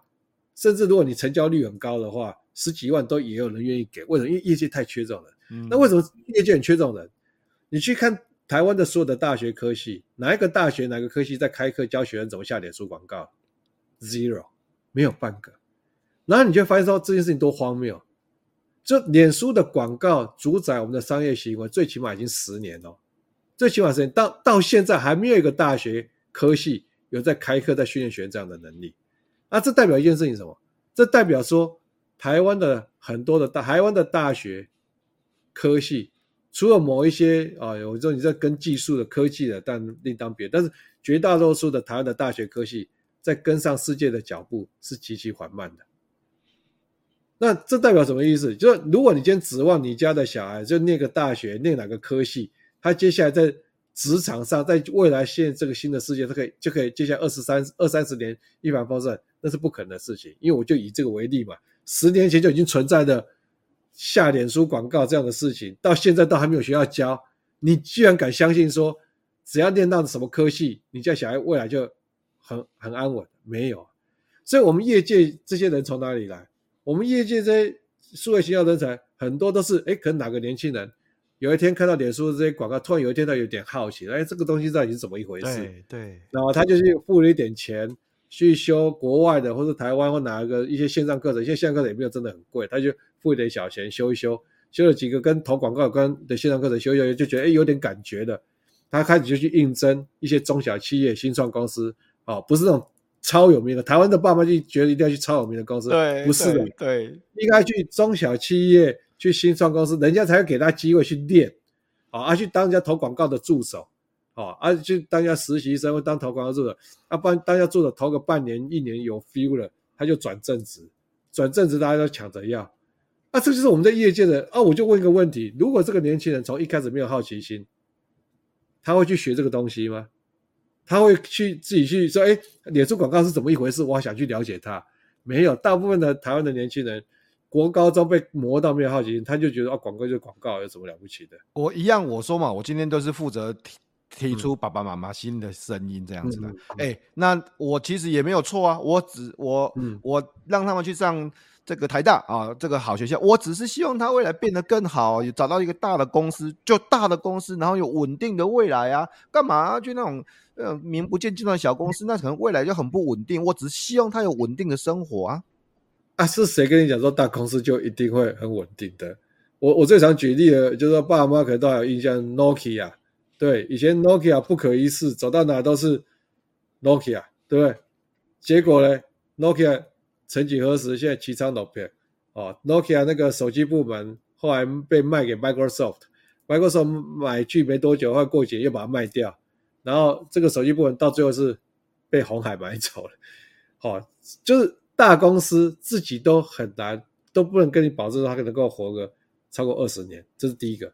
甚至如果你成交率很高的话，十几万都也有人愿意给。为什么？因为业界太缺这种人。嗯、那为什么业界很缺这种人？你去看台湾的所有的大学科系，哪一个大学哪个科系在开课教学生怎么下脸书广告？Zero。没有半个，然后你就发现说这件事情多荒谬，就脸书的广告主宰我们的商业行为，最起码已经十年了，最起码十年到到现在还没有一个大学科系有在开课在训练学员这样的能力，那这代表一件事情什么？这代表说台湾的很多的大台湾的大学科系，除了某一些啊，有时候你在跟技术的科技的，但另当别，但是绝大多数的台湾的大学科系。在跟上世界的脚步是极其缓慢的，那这代表什么意思？就是如果你今天指望你家的小孩就念个大学，念哪个科系，他接下来在职场上，在未来现在这个新的世界，他可以就可以接下来二十三二三十年一帆风顺，那是不可能的事情。因为我就以这个为例嘛，十年前就已经存在的下脸书广告这样的事情，到现在都还没有学校教，你居然敢相信说只要念到什么科系，你家小孩未来就很很安稳。没有，所以我们业界这些人从哪里来？我们业界这些数位行销人才很多都是，哎，可能哪个年轻人有一天看到脸书这些广告，突然有一天他有点好奇，哎，这个东西到底是怎么一回事？
对，对，
然后他就去付了一点钱去修国外的或者台湾或哪一个一些线上课程，现在线上课程也没有真的很贵，他就付一点小钱修一修，修了几个跟投广告有关的线上课程，修一修就觉得哎有点感觉的，他开始就去应征一些中小企业、新创公司，哦，不是那种。超有名的台湾的爸妈就觉得一定要去超有名的公司，
对，
不是的，
对，对。
应该去中小企业、去新创公司，人家才会给他机会去练，啊，而去当人家投广告的助手，啊，啊去当人家实习生或当投广告助手，啊，不然当人家助手投个半年、一年有 feel 了，他就转正职，转正职大家都抢着要，啊，这就是我们在业界的，啊，我就问一个问题：如果这个年轻人从一开始没有好奇心，他会去学这个东西吗？他会去自己去说：“哎，脸书广告是怎么一回事？我想去了解它。”没有，大部分的台湾的年轻人，国高中被磨到没有好奇心，他就觉得啊，广告就是广告，有什么了不起的？
我一样，我说嘛，我今天都是负责提提出爸爸妈妈新的声音这样子的。哎、那我其实也没有错啊，我只我、嗯、我让他们去上。这个台大啊，这个好学校，我只是希望他未来变得更好，找到一个大的公司，就大的公司，然后有稳定的未来啊。干嘛要去那种呃名不见经传的小公司？那可能未来就很不稳定。我只是希望他有稳定的生活啊。
啊，是谁跟你讲说大公司就一定会很稳定的？我我最常举例的，就是说爸妈可能都还有印象，Nokia，对，以前 Nokia 不可一世，走到哪都是 Nokia，对不对？结果呢，Nokia。曾几何时，现在齐昌 Nokia 哦，Nokia 那个手机部门后来被卖给 Microsoft，Microsoft 买去没多久，后来过节又把它卖掉，然后这个手机部门到最后是被红海买走了。哦，就是大公司自己都很难，都不能跟你保证它能够活个超过二十年，这是第一个。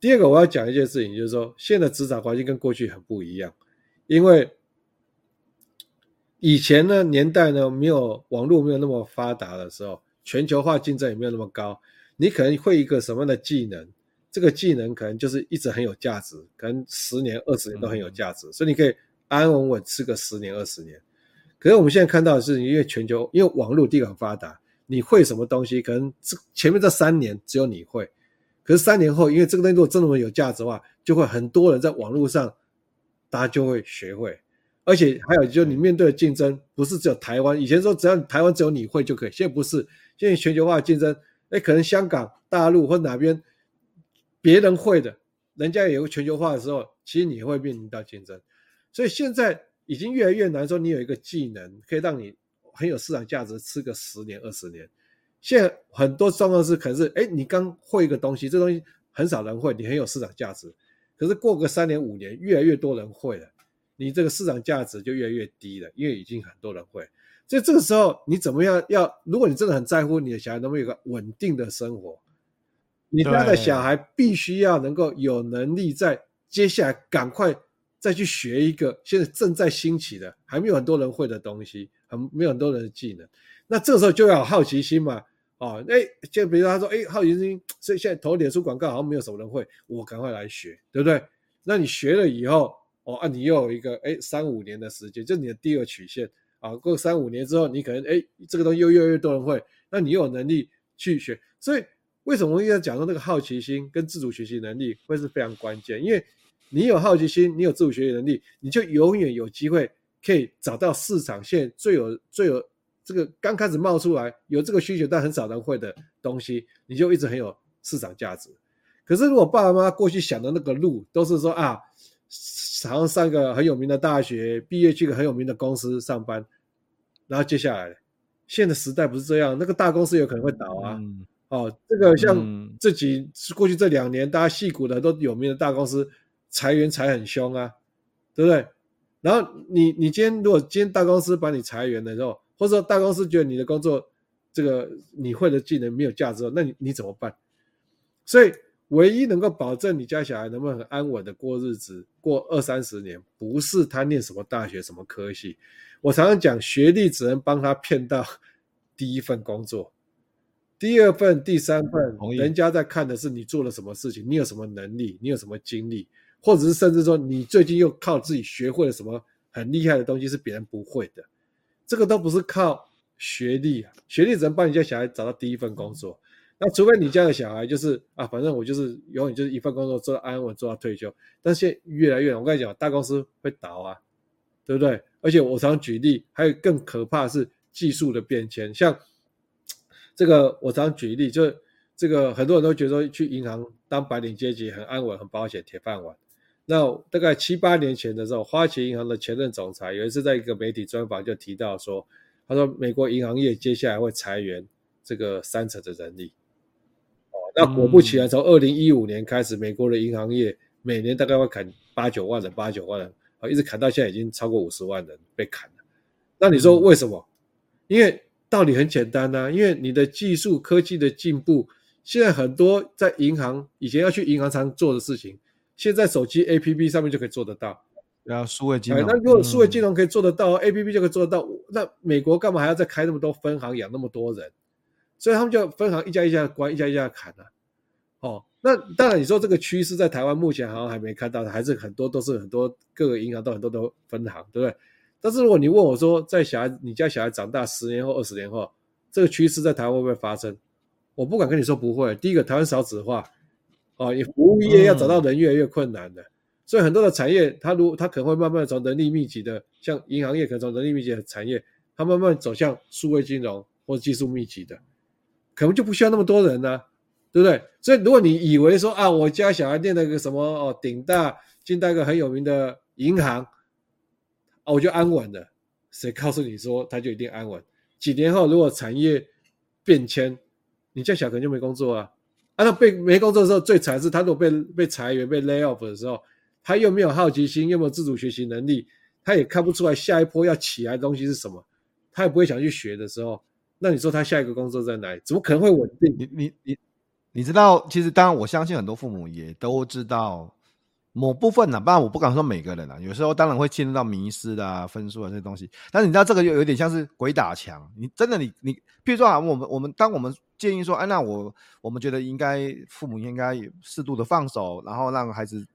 第二个我要讲一件事情，就是说现在职场环境跟过去很不一样，因为。以前呢，年代呢，没有网络没有那么发达的时候，全球化竞争也没有那么高。你可能会一个什么样的技能，这个技能可能就是一直很有价值，可能十年、二十年都很有价值，嗯，所以你可以安安稳稳吃个十年、二十年。可是我们现在看到的是，因为全球因为网络地很发达，你会什么东西，可能这前面这三年只有你会，可是三年后，因为这个东西如果真的有价值的话，就会很多人在网络上，大家就会学会。而且还有，就是你面对的竞争不是只有台湾。以前说只要台湾只有你会就可以，现在不是。现在全球化的竞争，哎，可能香港、大陆或哪边别人会的，人家也有全球化的时候，其实你会面临到竞争。所以现在已经越来越难说你有一个技能可以让你很有市场价值，吃个十年、二十年。现在很多状况是，可能是哎，你刚会一个东西，这东西很少人会，你很有市场价值。可是过个三年、五年，越来越多人会了。你这个市场价值就越来越低了，因为已经很多人会，所以这个时候你怎么样要？如果你真的很在乎你的小孩能不能有个稳定的生活，你家的小孩必须要能够有能力在接下来赶快再去学一个现在正在兴起的还没有很多人会的东西，很没有很多人的技能，那这时候就要有好奇心嘛，哦，哎，就比如他说，哎，好奇心，所以现在投脸书广告好像没有什么人会，我赶快来学，对不对？那你学了以后。哦啊，你又有一个哎三五年的时间，就是你的第二曲线啊。过三五年之后，你可能哎这个东西又越来越多人会，那你又有能力去学。所以为什么我一直讲说那个好奇心跟自主学习能力会是非常关键？因为你有好奇心，你有自主学习能力，你就永远有机会可以找到市场现在最有最有这个刚开始冒出来有这个需求但很少人会的东西，你就一直很有市场价值。可是如果爸爸妈妈过去想的那个路都是说啊。好像上个很有名的大学，毕业去个很有名的公司上班，然后接下来，现在时代不是这样，那个大公司有可能会倒啊。哦，这个像这几过去这两年，大家戏骨的都有名的大公司裁员裁很凶啊，对不对？然后你你今天如果今天大公司把你裁员的时候，或者说大公司觉得你的工作这个你会的技能没有价值，那你你怎么办？所以。唯一能够保证你家小孩能不能很安稳的过日子，过二三十年，不是他念什么大学、什么科系。我常常讲，学历只能帮他骗到 第一份工作，第二份、第三份，人家在看的是你做了什么事情，你有什么能力，你有什么经历。或者是甚至说你最近又靠自己学会了什么很厉害的东西是别人不会的，这个都不是靠学历啊，学历只能帮你家小孩找到第一份工作。那除非你家的小孩就是啊，反正我就是永远就是一份工作做到安稳做到退休。但是现在越来越，我跟你讲，大公司会倒啊，对不对？而且我常举例，还有更可怕的是技术的变迁。像这个，我常举例，就这个很多人都觉得说去银行当白领阶级很安稳、很保险、铁饭碗。那大概七八年前的时候，花旗银行的前任总裁有一次在一个媒体专访就提到说，他说美国银行业接下来会裁员这个三成的人力。哦那果不其然，从二零一五年开始，美国的银行业每年大概会砍八九万人，八九万人，啊，一直砍到现在已经超过五十万人被砍了。那你说为什么？因为道理很简单呐，因为你的技术科技的进步，现在很多在银行以前要去银行常做的事情，现在手机 APP 上面就可以做得到。
然后数位金融，
那如果数位金融可以做得到，APP 就可以做得到，那美国干嘛还要再开那么多分行，养那么多人？所以他们就分行一家一家关，一家一家砍了。哦，那当然你说这个趋势在台湾目前好像还没看到，还是很多都是很多各个银行都很多都分行，对不对？但是如果你问我说，在小孩你家小孩长大十年后、二十年后，这个趋势在台湾会不会发生？我不敢跟你说不会。第一个，台湾少子化，哦，你服务业要找到人越来越困难的，嗯、所以很多的产业，它如它可能会慢慢从人力密集的，像银行业可能从人力密集的产业，它慢慢走向数位金融或技术密集的。可能就不需要那么多人呢、啊，对不对？所以如果你以为说啊，我家小孩念了个什么哦，顶大进到一个很有名的银行，啊，我就安稳了。谁告诉你说他就一定安稳？几年后如果产业变迁，你家小可就没工作啊。啊，那被没工作的时候最惨是，他如果被被裁员被 lay off 的时候，他又没有好奇心，又没有自主学习能力，他也看不出来下一波要起来的东西是什么，他也不会想去学的时候。那你说他下一个工作在哪里？怎么可能会稳定？
你你你你知道？其实当然，我相信很多父母也都知道某部分呢、啊。当然，我不敢说每个人啊。有时候当然会进入到迷失啊、分数啊这些东西。但是你知道，这个又有点像是鬼打墙。你真的你你，譬如说啊，我们我们当我们建议说，哎，那我我们觉得应该父母应该适度的放手，然后让孩子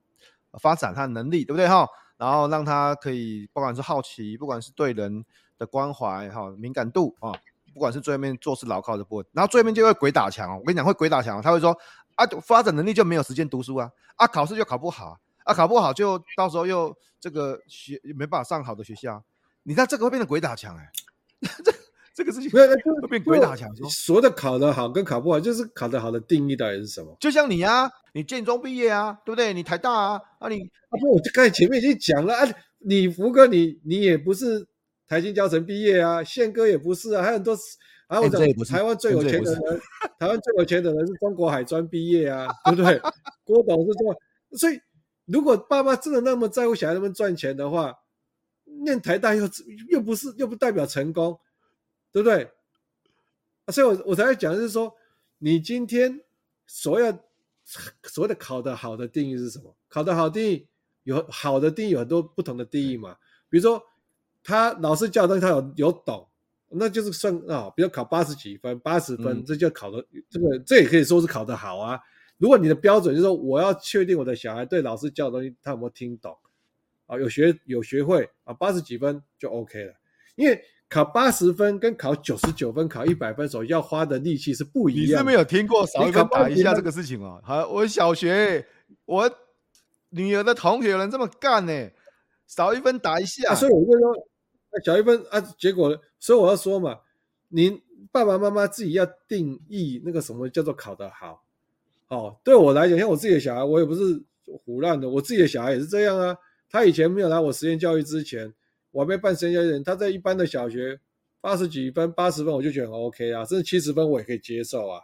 发展他的能力，对不对哈？然后让他可以不管是好奇，不管是对人的关怀哈、敏感度啊。不管是最后面做事牢靠的部分，然后最后面就会鬼打墙。我跟你讲，会鬼打墙，他会说啊，发展能力就没有时间读书啊，啊，考试就考不好啊，考不好就到时候又这个学没办法上好的学校。你看这个会变成鬼打墙哎，这这个事情会变鬼打墙。
所谓的考得好跟考不好，就是考得好的定义到底是什么？
就像你啊，你建中毕业啊，对不对？你台大啊，啊你
啊不，我就刚才前面已经讲了啊，你福哥你你也不是。台新教程毕业啊，宪哥也不是啊，还有很多。还有我讲台湾最有钱的人，台湾最有钱的人是中国海专毕业啊，对不对？郭董是这么，所以如果爸妈真的那么在乎小孩他们赚钱的话，念台大又又不是又不代表成功，对不对？所以我我才会讲，就是说，你今天所有所谓的考得好的定义是什么？考得好定义有好的定义有很多不同的定义嘛，比如说。他老师教的东西，他有有懂，那就是算啊、哦，比如考八十几分，八十分，这就考的、嗯、这个，这也可以说是考得好啊。如果你的标准就是说，我要确定我的小孩对老师教的东西他有没有听懂啊，有学有学会啊，八十几分就 OK 了。因为考八十分跟考九十九分、考一百分所要花的力气是不一样的。
你是没有听过少一分打一下这个事情哦？好，我小学我女儿的同学有人这么干呢，少一分打一下，
啊、所以我就说。小一分啊，结果，所以我要说嘛，您爸爸妈妈自己要定义那个什么叫做考得好。哦，对我来讲，像我自己的小孩，我也不是胡乱的，我自己的小孩也是这样啊。他以前没有来我实验教育之前，我还没办实验教育，他在一般的小学八十几分、八十分，我就觉得很 OK 啊，甚至七十分我也可以接受啊，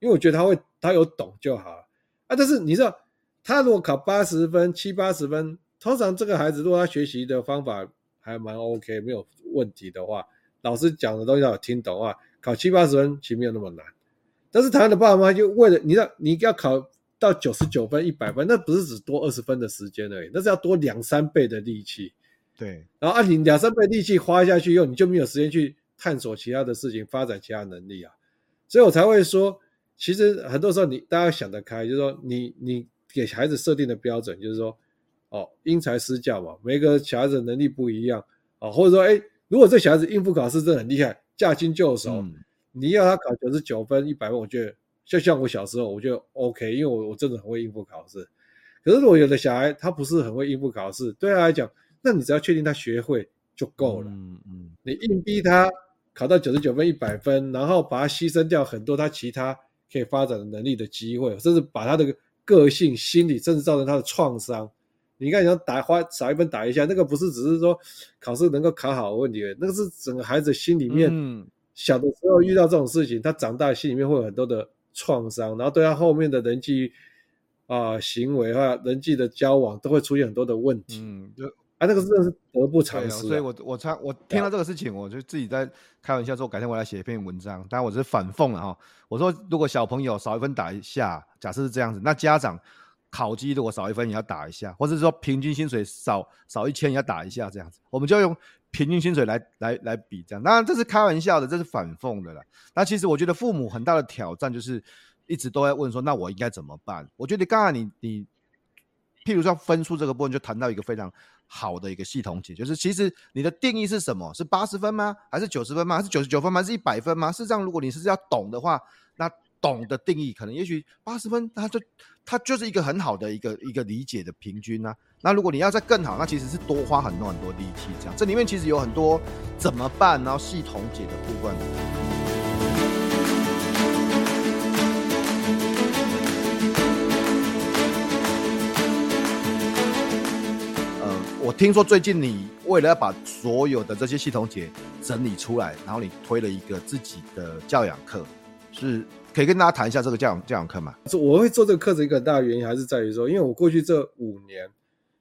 因为我觉得他会，他有懂就好啊。但是你知道，他如果考八十分、七八十分，通常这个孩子如果他学习的方法，还蛮 OK，没有问题的话，老师讲的东西他有听懂啊，考七八十分其实没有那么难。但是台湾的爸爸妈妈就为了你让你要考到九十九分、一百分，那不是只多二十分的时间而已，那是要多两三倍的力气。
对，
然后按你两三倍力气花下去以后，你就没有时间去探索其他的事情，发展其他能力啊。所以我才会说，其实很多时候你大家想得开，就是说你你给孩子设定的标准，就是说哦，因材施教嘛，每个小孩子能力不一样啊、哦，或者说，哎，如果这小孩子应付考试真的很厉害，驾轻就熟，嗯、你要他考九十九分、一百分，我觉得就像我小时候，我觉得 OK，因为我我真的很会应付考试。可是如果有的小孩他不是很会应付考试，对他来讲，那你只要确定他学会就够了。嗯嗯，你硬逼他考到九十九分、一百分，然后把他牺牲掉很多他其他可以发展的能力的机会，甚至把他的个性、心理，甚至造成他的创伤。你看，你要打花少一分打一下，那个不是只是说考试能够考好的问题，那个是整个孩子心里面，小的时候遇到这种事情，他长大心里面会有很多的创伤，然后对他后面的人际。啊、呃，行为啊，人际的交往都会出现很多的问题。嗯，就啊，那个真的是得不偿失、啊。
所以我我常我听到这个事情，我就自己在开玩笑说，改天我来写一篇文章。当然我是反讽了哈。我说，如果小朋友少一分打一下，假设是这样子，那家长考绩如果少一分也要打一下，或者说平均薪水少少一千也要打一下，这样子，我们就用平均薪水来来来比这样。当然这是开玩笑的，这是反讽的了。那其实我觉得父母很大的挑战就是。一直都在问说，那我应该怎么办？我觉得刚才你你，譬如说分数这个部分，就谈到一个非常好的一个系统解，就是其实你的定义是什么？是八十分吗？还是九十分吗？还是九十九分吗？还是一百分吗？事实上，如果你是要懂的话，那懂的定义可能也许八十分，他就它就是一个很好的一个一个理解的平均啊。那如果你要再更好，那其实是多花很多很多力气这样。这里面其实有很多怎么办，然后系统解的部分。我听说最近你为了要把所有的这些系统解整理出来，然后你推了一个自己的教养课，是可以跟大家谈一下这个教养教养课吗？
我会做这个课程一个很大的原因还是在于说，因为我过去这五年，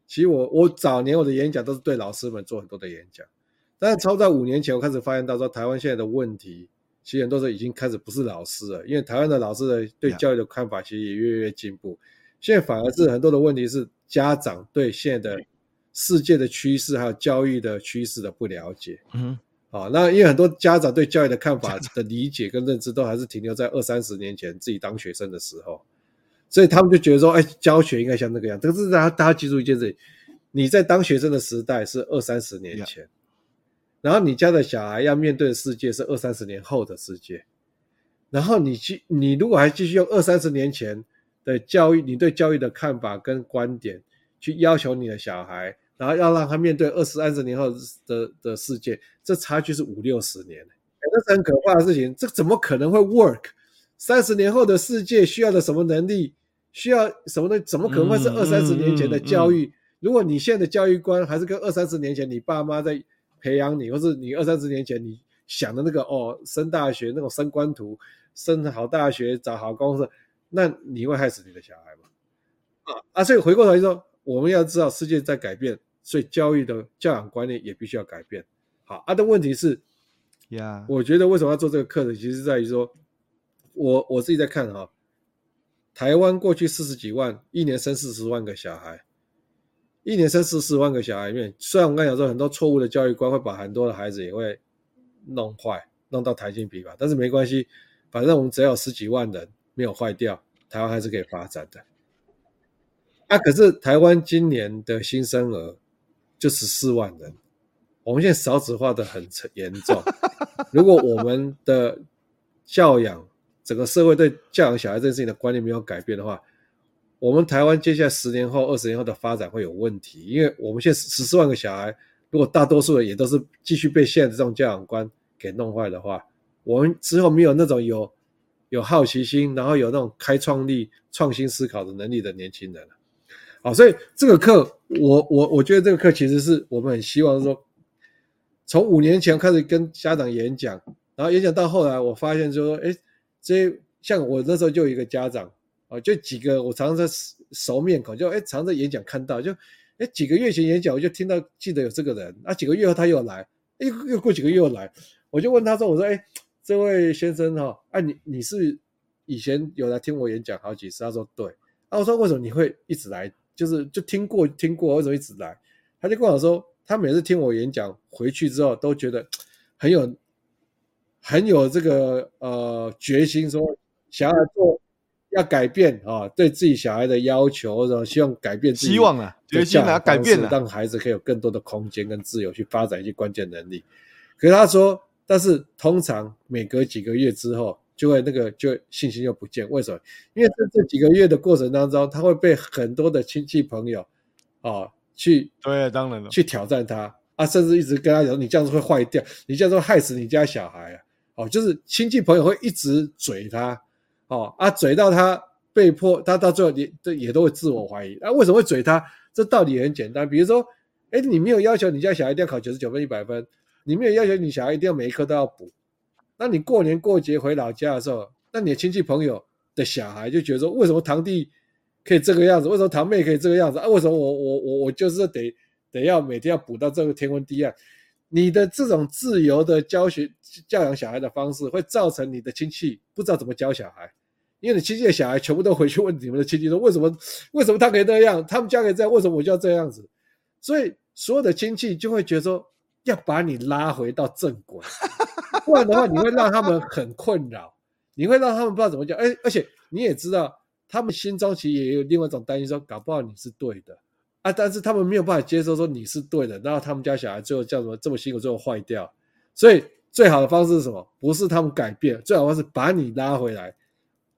其实我我早年我的演讲都是对老师们做很多的演讲，但是超在五年前我开始发现到说，台湾现在的问题，其实很多时候已经开始不是老师了，因为台湾的老师的对教育的看法其实也越来越进步，现在反而是很多的问题是家长对现在的。世界的趋势还有教育的趋势的不了解，嗯，好，那因为很多家长对教育的看法 的理解跟认知都还是停留在二三十年前自己当学生的时候，所以他们就觉得说，哎，教学应该像那个样。但是大家大家记住一件事，你在当学生的时代是二三十年前，然后你家的小孩要面对的世界是二三十年后的世界，然后你继你如果还继续用二三十年前的教育，你对教育的看法跟观点去要求你的小孩。然后要让他面对二十三十年后的的世界，这差距是五六十年，欸，这是很可怕的事情。这怎么可能会 work？三十年后的世界需要的什么能力？需要什么东西？怎么可能会是二三十年前的教育？如果你现在的教育观还是跟二三十年前你爸妈在培养你，或是你二三十年前你想的那个哦，升大学那种升官图，升好大学找好公司，那你会害死你的小孩吗？啊啊！所以回过头来说，我们要知道世界在改变。所以教育的教养观念也必须要改变。好，啊的问题是，呀，我觉得为什么要做这个课程，其实在于说，我我自己在看哈，台湾过去四十几万，一年生四十万个小孩，一年生四十万个小孩里面，虽然我刚才讲说很多错误的教育观会把很多的孩子也会弄坏，弄到台青皮吧，但是没关系，反正我们只要有十几万人没有坏掉，台湾还是可以发展的。啊，可是台湾今年的新生儿。就十四万人，我们现在少子化的很严重。如果我们的教养，整个社会对教养小孩这件事情的观念没有改变的话，我们台湾接下来十年后、二十年后的发展会有问题。因为我们现在十四万个小孩，如果大多数人也都是继续被现在的这种教养观给弄坏的话，我们之后没有那种有有好奇心，然后有那种开创力、创新思考的能力的年轻人。好，所以这个课，我我我觉得这个课其实是我们很希望说，从五年前开始跟家长演讲，然后演讲到后来，我发现就说，哎，这像我那时候就有一个家长啊，就几个我常常在熟面孔，就哎常常在演讲看到，就哎几个月前演讲我就听到记得有这个人，啊几个月后他又来，又又过几个月又来，我就问他说，我说哎这位先生哈，哎你你是以前有来听我演讲好几次？他说对，啊我说为什么你会一直来？就是就听过听过，为什么一直来？他就跟我说，他每次听我演讲回去之后，都觉得很有很有这个呃决心，说想要做要改变啊，对自己小孩的要求，然后希望改变自己，
希望啊，决心啊，改变了，
让孩子可以有更多的空间跟自由去发展一些关键能力。可是他说，但是通常每隔几个月之后，就会那个就信心又不见。为什么？因为在这几个月的过程当中，他会被很多的亲戚朋友啊去
对，当然了，
去挑战他啊，甚至一直跟他讲，你这样子会坏掉，你这样子会害死你家小孩啊。哦，就是亲戚朋友会一直嘴他，哦啊，嘴到他被迫，他到最后也都也都会自我怀疑。啊，为什么会嘴他？这道理很简单，比如说，哎，你没有要求你家小孩一定要考九十九分、一百分，你没有要求你小孩一定要每一科都要补。那你过年过节回老家的时候，那你的亲戚朋友的小孩就觉得说，为什么堂弟可以这个样子？为什么堂妹可以这个样子？啊，为什么我我我我就是得得要每天要补到这个天昏地暗？你的这种自由的教学、教养小孩的方式，会造成你的亲戚不知道怎么教小孩，因为你亲戚的小孩全部都回去问你们的亲戚说：为什么？为什么他可以那样？他们家可以这样，为什么我就要这样子？所以所有的亲戚就会觉得说，要把你拉回到正轨，不然的话，你会让他们很困扰，你会让他们不知道怎么讲。哎，而且你也知道，他们心中其实也有另外一种担心，说搞不好你是对的。啊！但是他们没有办法接受说你是对的，然后他们家小孩最后叫什么这么辛苦，最后坏掉。所以最好的方式是什么？不是他们改变，最好方式把你拉回来。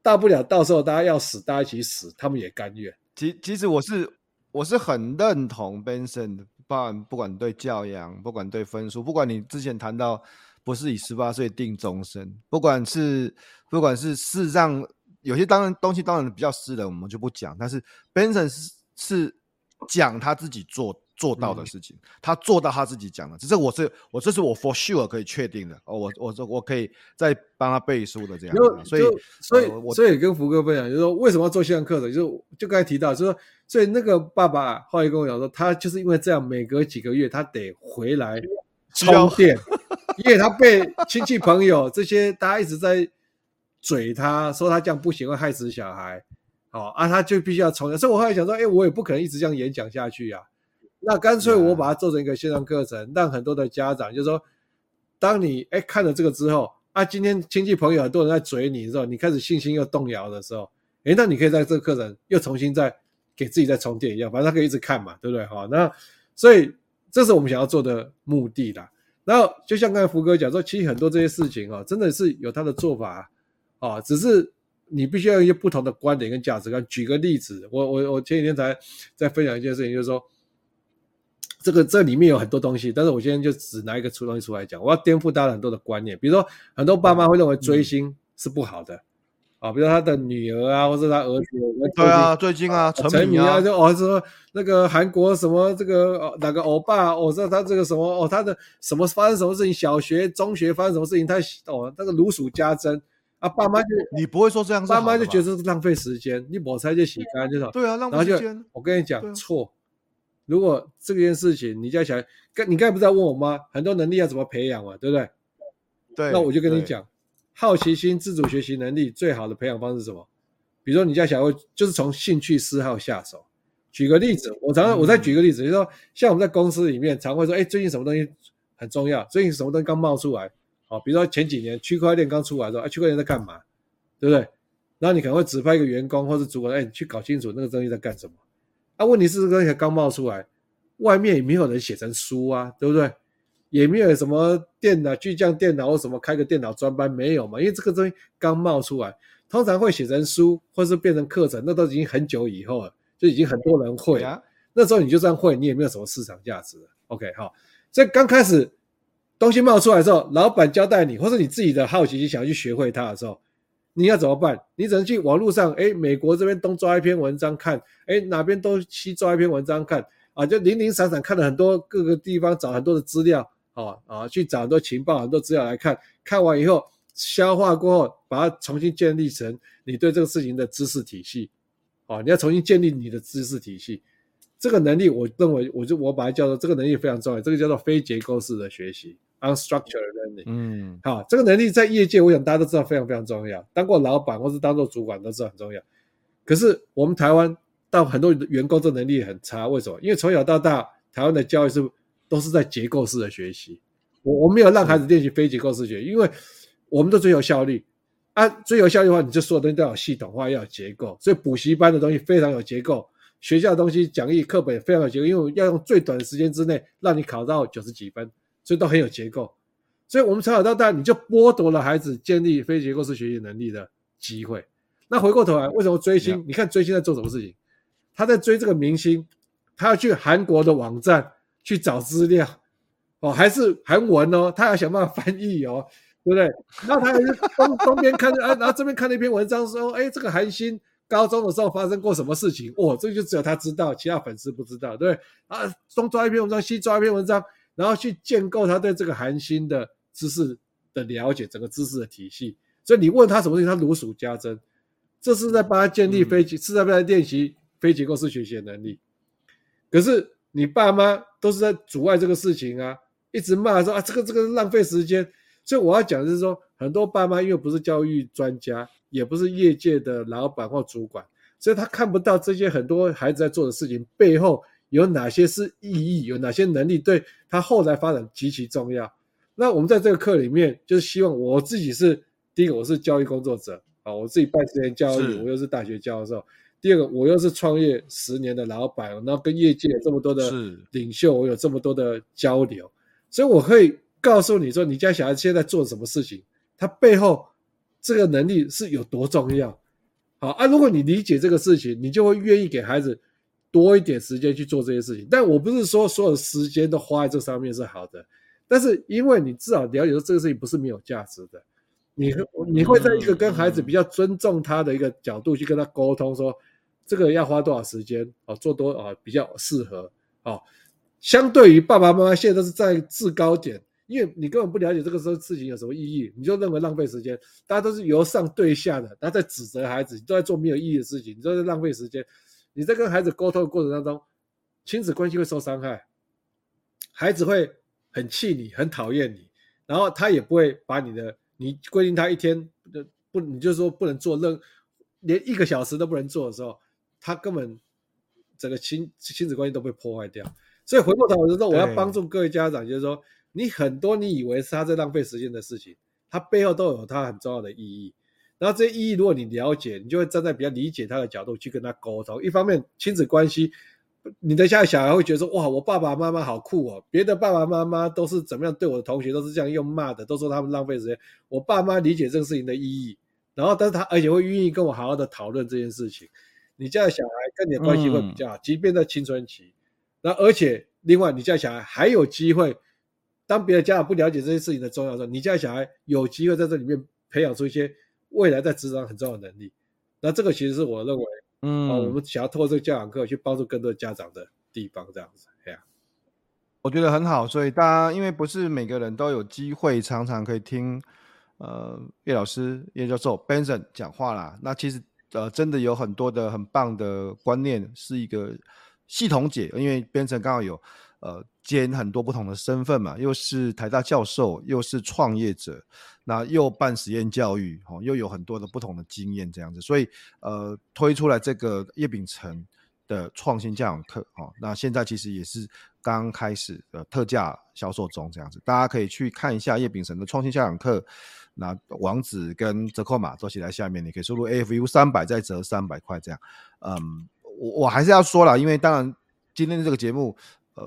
大不了到时候大家要死，大家一起死，他们也甘愿。
其其实我是我是很认同 Benson，不管不管对教养，不管对分数，不管你之前谈到不是以十八岁定终身，不管是不管是事实上有些当然东西当然比较私人，我们就不讲。但是 Benson 是是。讲他自己做做到的事情，嗯、他做到他自己讲的，这是我是我这是我 for sure 可以确定的哦，我我我可以再帮他背书的这样，所以
所以、呃、所以跟福哥分享，就是说为什么要做线上课程，就是就刚才提到，就是说，所以那个爸爸后来跟我讲说，他就是因为这样，每隔几个月他得回来充电，因为他被亲戚朋友这些大家一直在嘴他说他这样不行，会害死小孩。哦啊，他就必须要充电，所以我后来想说，哎，我也不可能一直这样演讲下去呀、啊。那干脆我把它做成一个线上课程，让很多的家长，就是说，当你哎看了这个之后，啊，今天亲戚朋友很多人在嘴你的时候，你开始信心又动摇的时候，哎，那你可以在这个课程又重新再给自己再充电一样，反正他可以一直看嘛，对不对？好，那所以这是我们想要做的目的啦。然后就像刚才福哥讲说，其实很多这些事情啊，真的是有他的做法啊，只是。你必须要有一些不同的观点跟价值观。举个例子，我我我前几天才在分享一件事情，就是说，这个这里面有很多东西，但是我今天就只拿一个出东西出来讲。我要颠覆大家很多的观念，比如说很多爸妈会认为追星是不好的，啊、嗯，比如他的女儿啊，或者他儿子，
对啊，最近啊，
沉迷啊，就哦说那个韩国什么这个哪个欧巴，我知道他这个什么哦，他的什么发生什么事情，小学、中学发生什么事情，他哦那个如数家珍。啊，爸妈就
你不会说这样，
爸妈就觉得是浪费时间，你抹菜就洗干净了。
对啊，浪费时间。
我跟你讲错，如果这件事情你家小孩，跟你刚才不是在问我吗？很多能力要怎么培养嘛，对不对？
对。
那我就跟你讲，好奇心、自主学习能力最好的培养方式是什么？比如说你家小孩就是从兴趣嗜好下手。举个例子，我常常我再举个例子，就是说像我们在公司里面常会说，哎，最近什么东西很重要？最近什么东西刚冒出来？好，比如说前几年区块链刚出来的时候，啊，区块链在干嘛，对不对？然后你可能会指派一个员工或者主管，哎，你去搞清楚那个东西在干什么。啊，问题是这个东西刚冒出来，外面也没有人写成书啊，对不对？也没有什么电脑巨匠电脑或什么开个电脑专班没有嘛？因为这个东西刚冒出来，通常会写成书或是变成课程，那都已经很久以后了，就已经很多人会了。那时候你就算会，你也没有什么市场价值。OK，好，所以刚开始。东西冒出来的时候，老板交代你，或者你自己的好奇心想要去学会它的时候，你要怎么办？你只能去网络上，哎，美国这边东抓一篇文章看，哎，哪边东西抓一篇文章看，啊，就零零散散看了很多各个地方，找很多的资料，啊啊，去找很多情报、很多资料来看，看完以后消化过后，把它重新建立成你对这个事情的知识体系，啊，你要重新建立你的知识体系，这个能力，我认为，我就我把它叫做这个能力非常重要，这个叫做非结构式的学习。Unstructured learning，嗯，好，这个能力在业界，我想大家都知道非常非常重要。当过老板或是当做主管都知道很重要。可是我们台湾到很多员工这能力很差，为什么？因为从小到大，台湾的教育是都是在结构式的学习。我我没有让孩子练习非结构式学习，因为我们都追求效率啊，追求效率的话，你就所有东西都要有系统化，要有结构。所以补习班的东西非常有结构，学校的东西讲义课本也非常有结构，因为要用最短的时间之内让你考到九十几分，所以都很有结构。所以我们从小到大，你就剥夺了孩子建立非结构式学习能力的机会。那回过头来，为什么追星？你看追星在做什么事情？他在追这个明星，他要去韩国的网站去找资料，哦，还是韩文哦，他要想办法翻译哦。对不对？然后他还是东东边看，啊，然后这边看了一篇文章说，哎，这个韩星高中的时候发生过什么事情？哦，这就只有他知道，其他粉丝不知道，对不对？啊，东抓一篇文章，西抓一篇文章，然后去建构他对这个韩星的知识的了解，整个知识的体系。所以你问他什么东西，他如数家珍。这是在帮他建立非是在帮他练习非结构式学习的能力。可是你爸妈都是在阻碍这个事情啊，一直骂说啊，这个这个浪费时间。所以我要讲的是说，很多爸妈因为不是教育专家，也不是业界的老板或主管，所以他看不到这些很多孩子在做的事情背后有哪些是意义，有哪些能力对他后来发展极其重要。那我们在这个课里面，就是希望我自己是第一个，我是教育工作者啊，我自己办实验教育，我又是大学教授；第二个，我又是创业十年的老板，然后跟业界有这么多的领袖，我有这么多的交流，所以我可以。告诉你说，你家小孩现在做什么事情，他背后这个能力是有多重要。好啊，如果你理解这个事情，你就会愿意给孩子多一点时间去做这些事情。但我不是说所有的时间都花在这上面是好的，但是因为你至少了解说这个事情不是没有价值的，你你会在一个跟孩子比较尊重他的一个角度去跟他沟通，说这个要花多少时间哦，做多啊比较适合哦。相对于爸爸妈妈现在都是在制高点。因为你根本不了解这个时候事情有什么意义，你就认为浪费时间。大家都是由上对下的，他在指责孩子，你都在做没有意义的事情，你都在浪费时间。你在跟孩子沟通的过程当中，亲子关系会受伤害，孩子会很气你，很讨厌你，然后他也不会把你的，你规定他一天不，你就说不能做任，连一个小时都不能做的时候，他根本整个亲亲子关系都被破坏掉。所以回过头我就说，我要帮助各位家长，就是说。你很多你以为是他在浪费时间的事情，他背后都有他很重要的意义。然后这些意义，如果你了解，你就会站在比较理解他的角度去跟他沟通。一方面，亲子关系，你的下小孩会觉得说：“哇，我爸爸妈妈好酷哦！别的爸爸妈妈都是怎么样对我的同学都是这样用骂的，都说他们浪费时间。我爸妈理解这个事情的意义，然后但是他而且会愿意跟我好好的讨论这件事情。你家的小孩跟你的关系会比较好，即便在青春期。那而且另外，你家小孩还有机会。当别的家长不了解这些事情的重要的时候，你家小孩有机会在这里面培养出一些未来在职场很重要的能力。那这个其实是我认为，嗯，我们想要透过这个教养课去帮助更多家长的地方，这样子。对啊，
我觉得很好。所以大家因为不是每个人都有机会常常可以听呃叶老师叶教授 Benson 讲话啦。那其实呃真的有很多的很棒的观念，是一个系统解。因为编程刚好有。呃，兼很多不同的身份嘛，又是台大教授，又是创业者，那又办实验教育，哦，又有很多的不同的经验这样子，所以呃，推出来这个叶秉成的创新教养课，哦，那现在其实也是刚开始的特价销售中这样子，大家可以去看一下叶秉成的创新教养课，那网址跟折扣码都写在下面，你可以输入 AFU 三百再折三百块这样，嗯，我我还是要说了，因为当然今天的这个节目。呃，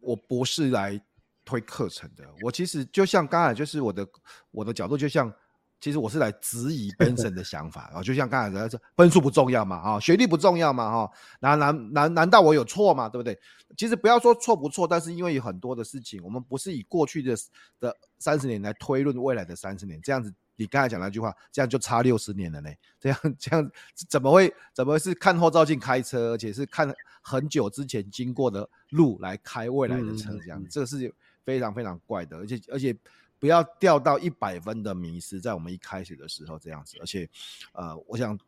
我不是来推课程的，我其实就像刚才，就是我的我的角度，就像其实我是来质疑 Benson 的想法啊，就像刚才在说，分数不重要嘛，啊，学历不重要嘛，哈，难难难难道我有错吗？对不对？其实不要说错不错，但是因为有很多的事情，我们不是以过去的的三十年来推论未来的三十年，这样子，你刚才讲那句话，这样就差六十年了呢，这样这样怎么会怎么会是看后照镜开车，而且是看。很久之前经过的路来开未来的车，这样、嗯、这是非常非常怪的，而且而且不要掉到一百分的迷失，在我们一开始的时候这样子，而且呃，我想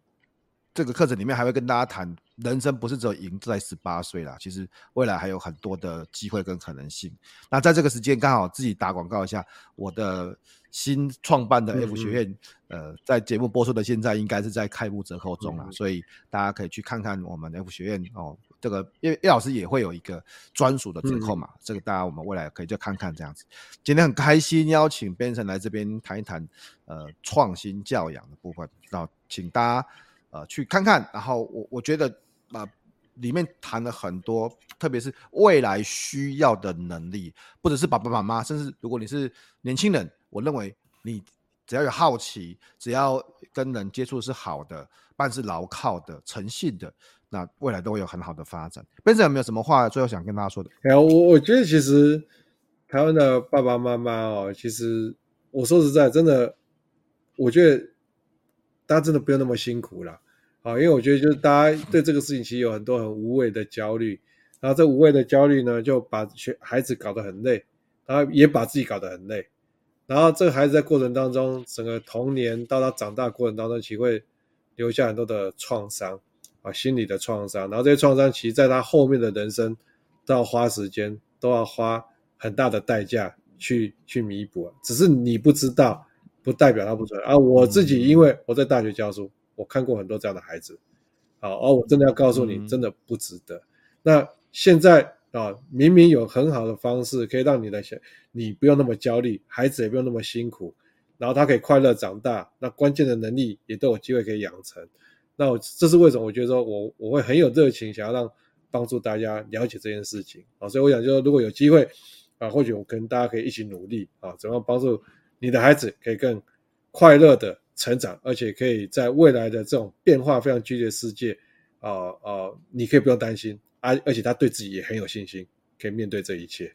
这个课程里面还会跟大家谈，人生不是只有赢在十八岁啦，其实未来还有很多的机会跟可能性。那在这个时间刚好自己打广告一下，我的新创办的 F 学院，嗯、呃，在节目播出的现在应该是在开幕折扣中了，嗯、所以大家可以去看看我们 F 学院哦。这个叶叶老师也会有一个专属的折扣嘛，
嗯、
这个大家我们未来可以就看看这样子。今天很开心邀请 Benson 来这边谈一谈呃创新教养的部分，然后请大家呃去看看。然后我我觉得啊、呃、里面谈了很多，特别是未来需要的能力，不只是爸爸妈妈，甚至如果你是年轻人，我认为你只要有好奇，只要跟人接触是好的，但是牢靠的、诚信的。那未来都会有很好的发展。Ben 有没有什么话最后想跟大家说的？
哎，我我觉得其实台湾的爸爸妈妈哦，其实我说实在，真的，我觉得大家真的不用那么辛苦了啊，因为我觉得就是大家对这个事情其实有很多很无谓的焦虑，然后这无谓的焦虑呢，就把学孩子搞得很累，然后也把自己搞得很累，然后这个孩子在过程当中，整个童年到他长大过程当中，其实会留下很多的创伤。啊，心理的创伤，然后这些创伤其实在他后面的人生都要花时间，都要花很大的代价去去弥补。只是你不知道，不代表他不存在啊。我自己因为我在大学教书，我看过很多这样的孩子。好，而我真的要告诉你，真的不值得。那现在啊，明明有很好的方式可以让你的小，你不用那么焦虑，孩子也不用那么辛苦，然后他可以快乐长大，那关键的能力也都有机会可以养成。那我这是为什么？我觉得说我我会很有热情，想要让帮助大家了解这件事情啊，所以我想就说，如果有机会啊，或许我跟大家可以一起努力啊，怎么样帮助你的孩子可以更快乐的成长，而且可以在未来的这种变化非常剧烈的世界啊啊，你可以不用担心啊，而且他对自己也很有信心，可以面对这一切。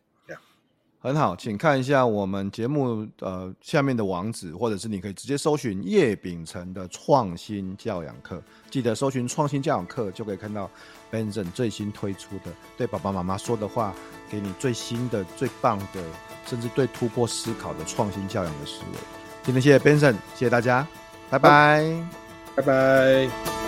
很好，请看一下我们节目呃下面的网址，或者是你可以直接搜寻叶秉成的创新教养课，记得搜寻创新教养课就可以看到 Benson 最新推出的对爸爸妈妈说的话，给你最新的、最棒的，甚至对突破思考的创新教养的思维。今天谢谢 Benson，谢谢大家，拜拜，
拜拜。